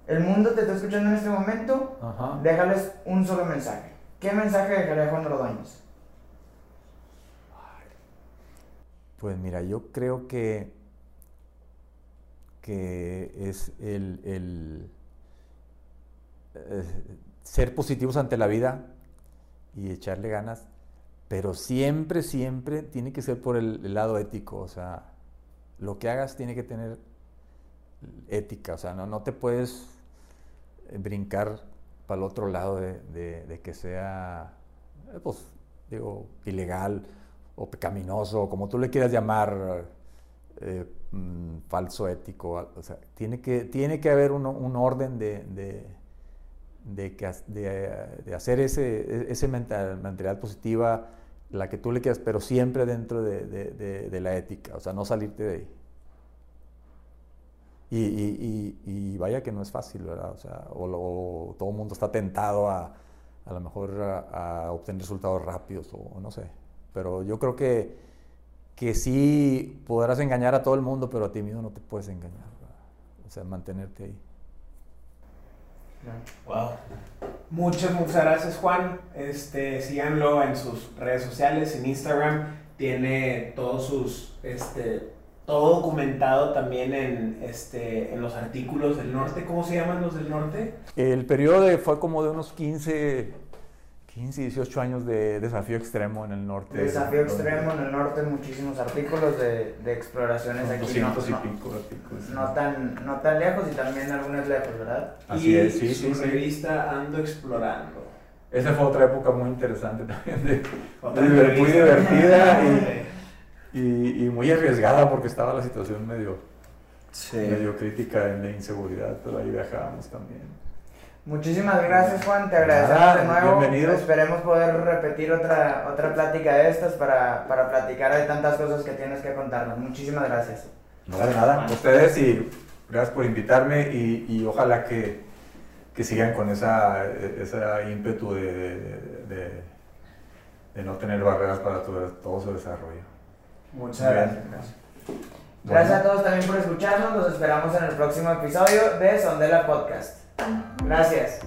El mundo te está escuchando en este momento, Ajá. déjales un solo mensaje. ¿Qué mensaje dejaría Juan Ordóñez? Pues mira, yo creo que, que es el, el, eh, ser positivos ante la vida y echarle ganas, pero siempre, siempre tiene que ser por el, lado ético, o sea, lo que hagas tiene que tener ética, o sea, no, no te puedes brincar para el otro lado de, de- que sea, eh, pues, digo, ilegal o pecaminoso, como tú le quieras llamar, eh, mm, falso ético, o sea, tiene que, tiene que haber un, un orden de, de, de que de- de hacer ese, ese mental- mentalidad positiva, la que tú le quieras, pero siempre dentro de, la ética, o sea, no salirte de ahí. Y, y- y- vaya que no es fácil, ¿verdad? O sea, todo el mundo está tentado a, a lo mejor a, a obtener resultados rápidos, o no sé. Pero yo creo que, que sí podrás engañar a todo el mundo, pero a ti mismo no te puedes engañar, ¿verdad? O sea, mantenerte ahí. Wow. Muchas, muchas gracias, Juan. Este, síganlo en sus redes sociales, en Instagram. Tiene todos sus, este, todo documentado también en, este, en los artículos del norte. ¿Cómo se llaman los del norte? El periodo de- fue como de unos 15, 15, 18 años de desafío extremo en el norte. Desafío extremo en el norte, muchísimos artículos de, de exploraciones aquí. No, 200 y no- pico artículos. no tan, no tan lejos y también algunas lejos, ¿verdad? Así y es, sí, su sí, sí. revista Ando Explorando. Esa fue otra época muy interesante también, de- Otra Muy divertida y- y, y muy arriesgada porque estaba la situación medio, Sí. medio crítica en la inseguridad, pero ahí viajábamos también. Muchísimas gracias Juan, te agradecemos de nuevo. bienvenidos. Esperemos poder repetir otra, otra plática de estas para, para platicar de tantas cosas que tienes que contarnos. Muchísimas gracias. No de nada, ustedes y gracias por invitarme y, y ojalá que, que sigan con esa, esa ímpetu de, de- de- de no tener barreras para todo, todo su desarrollo. Muchas Bien. gracias. Gracias a todos también por escucharnos. Los esperamos en el próximo episodio de Sondela Podcast. Gracias.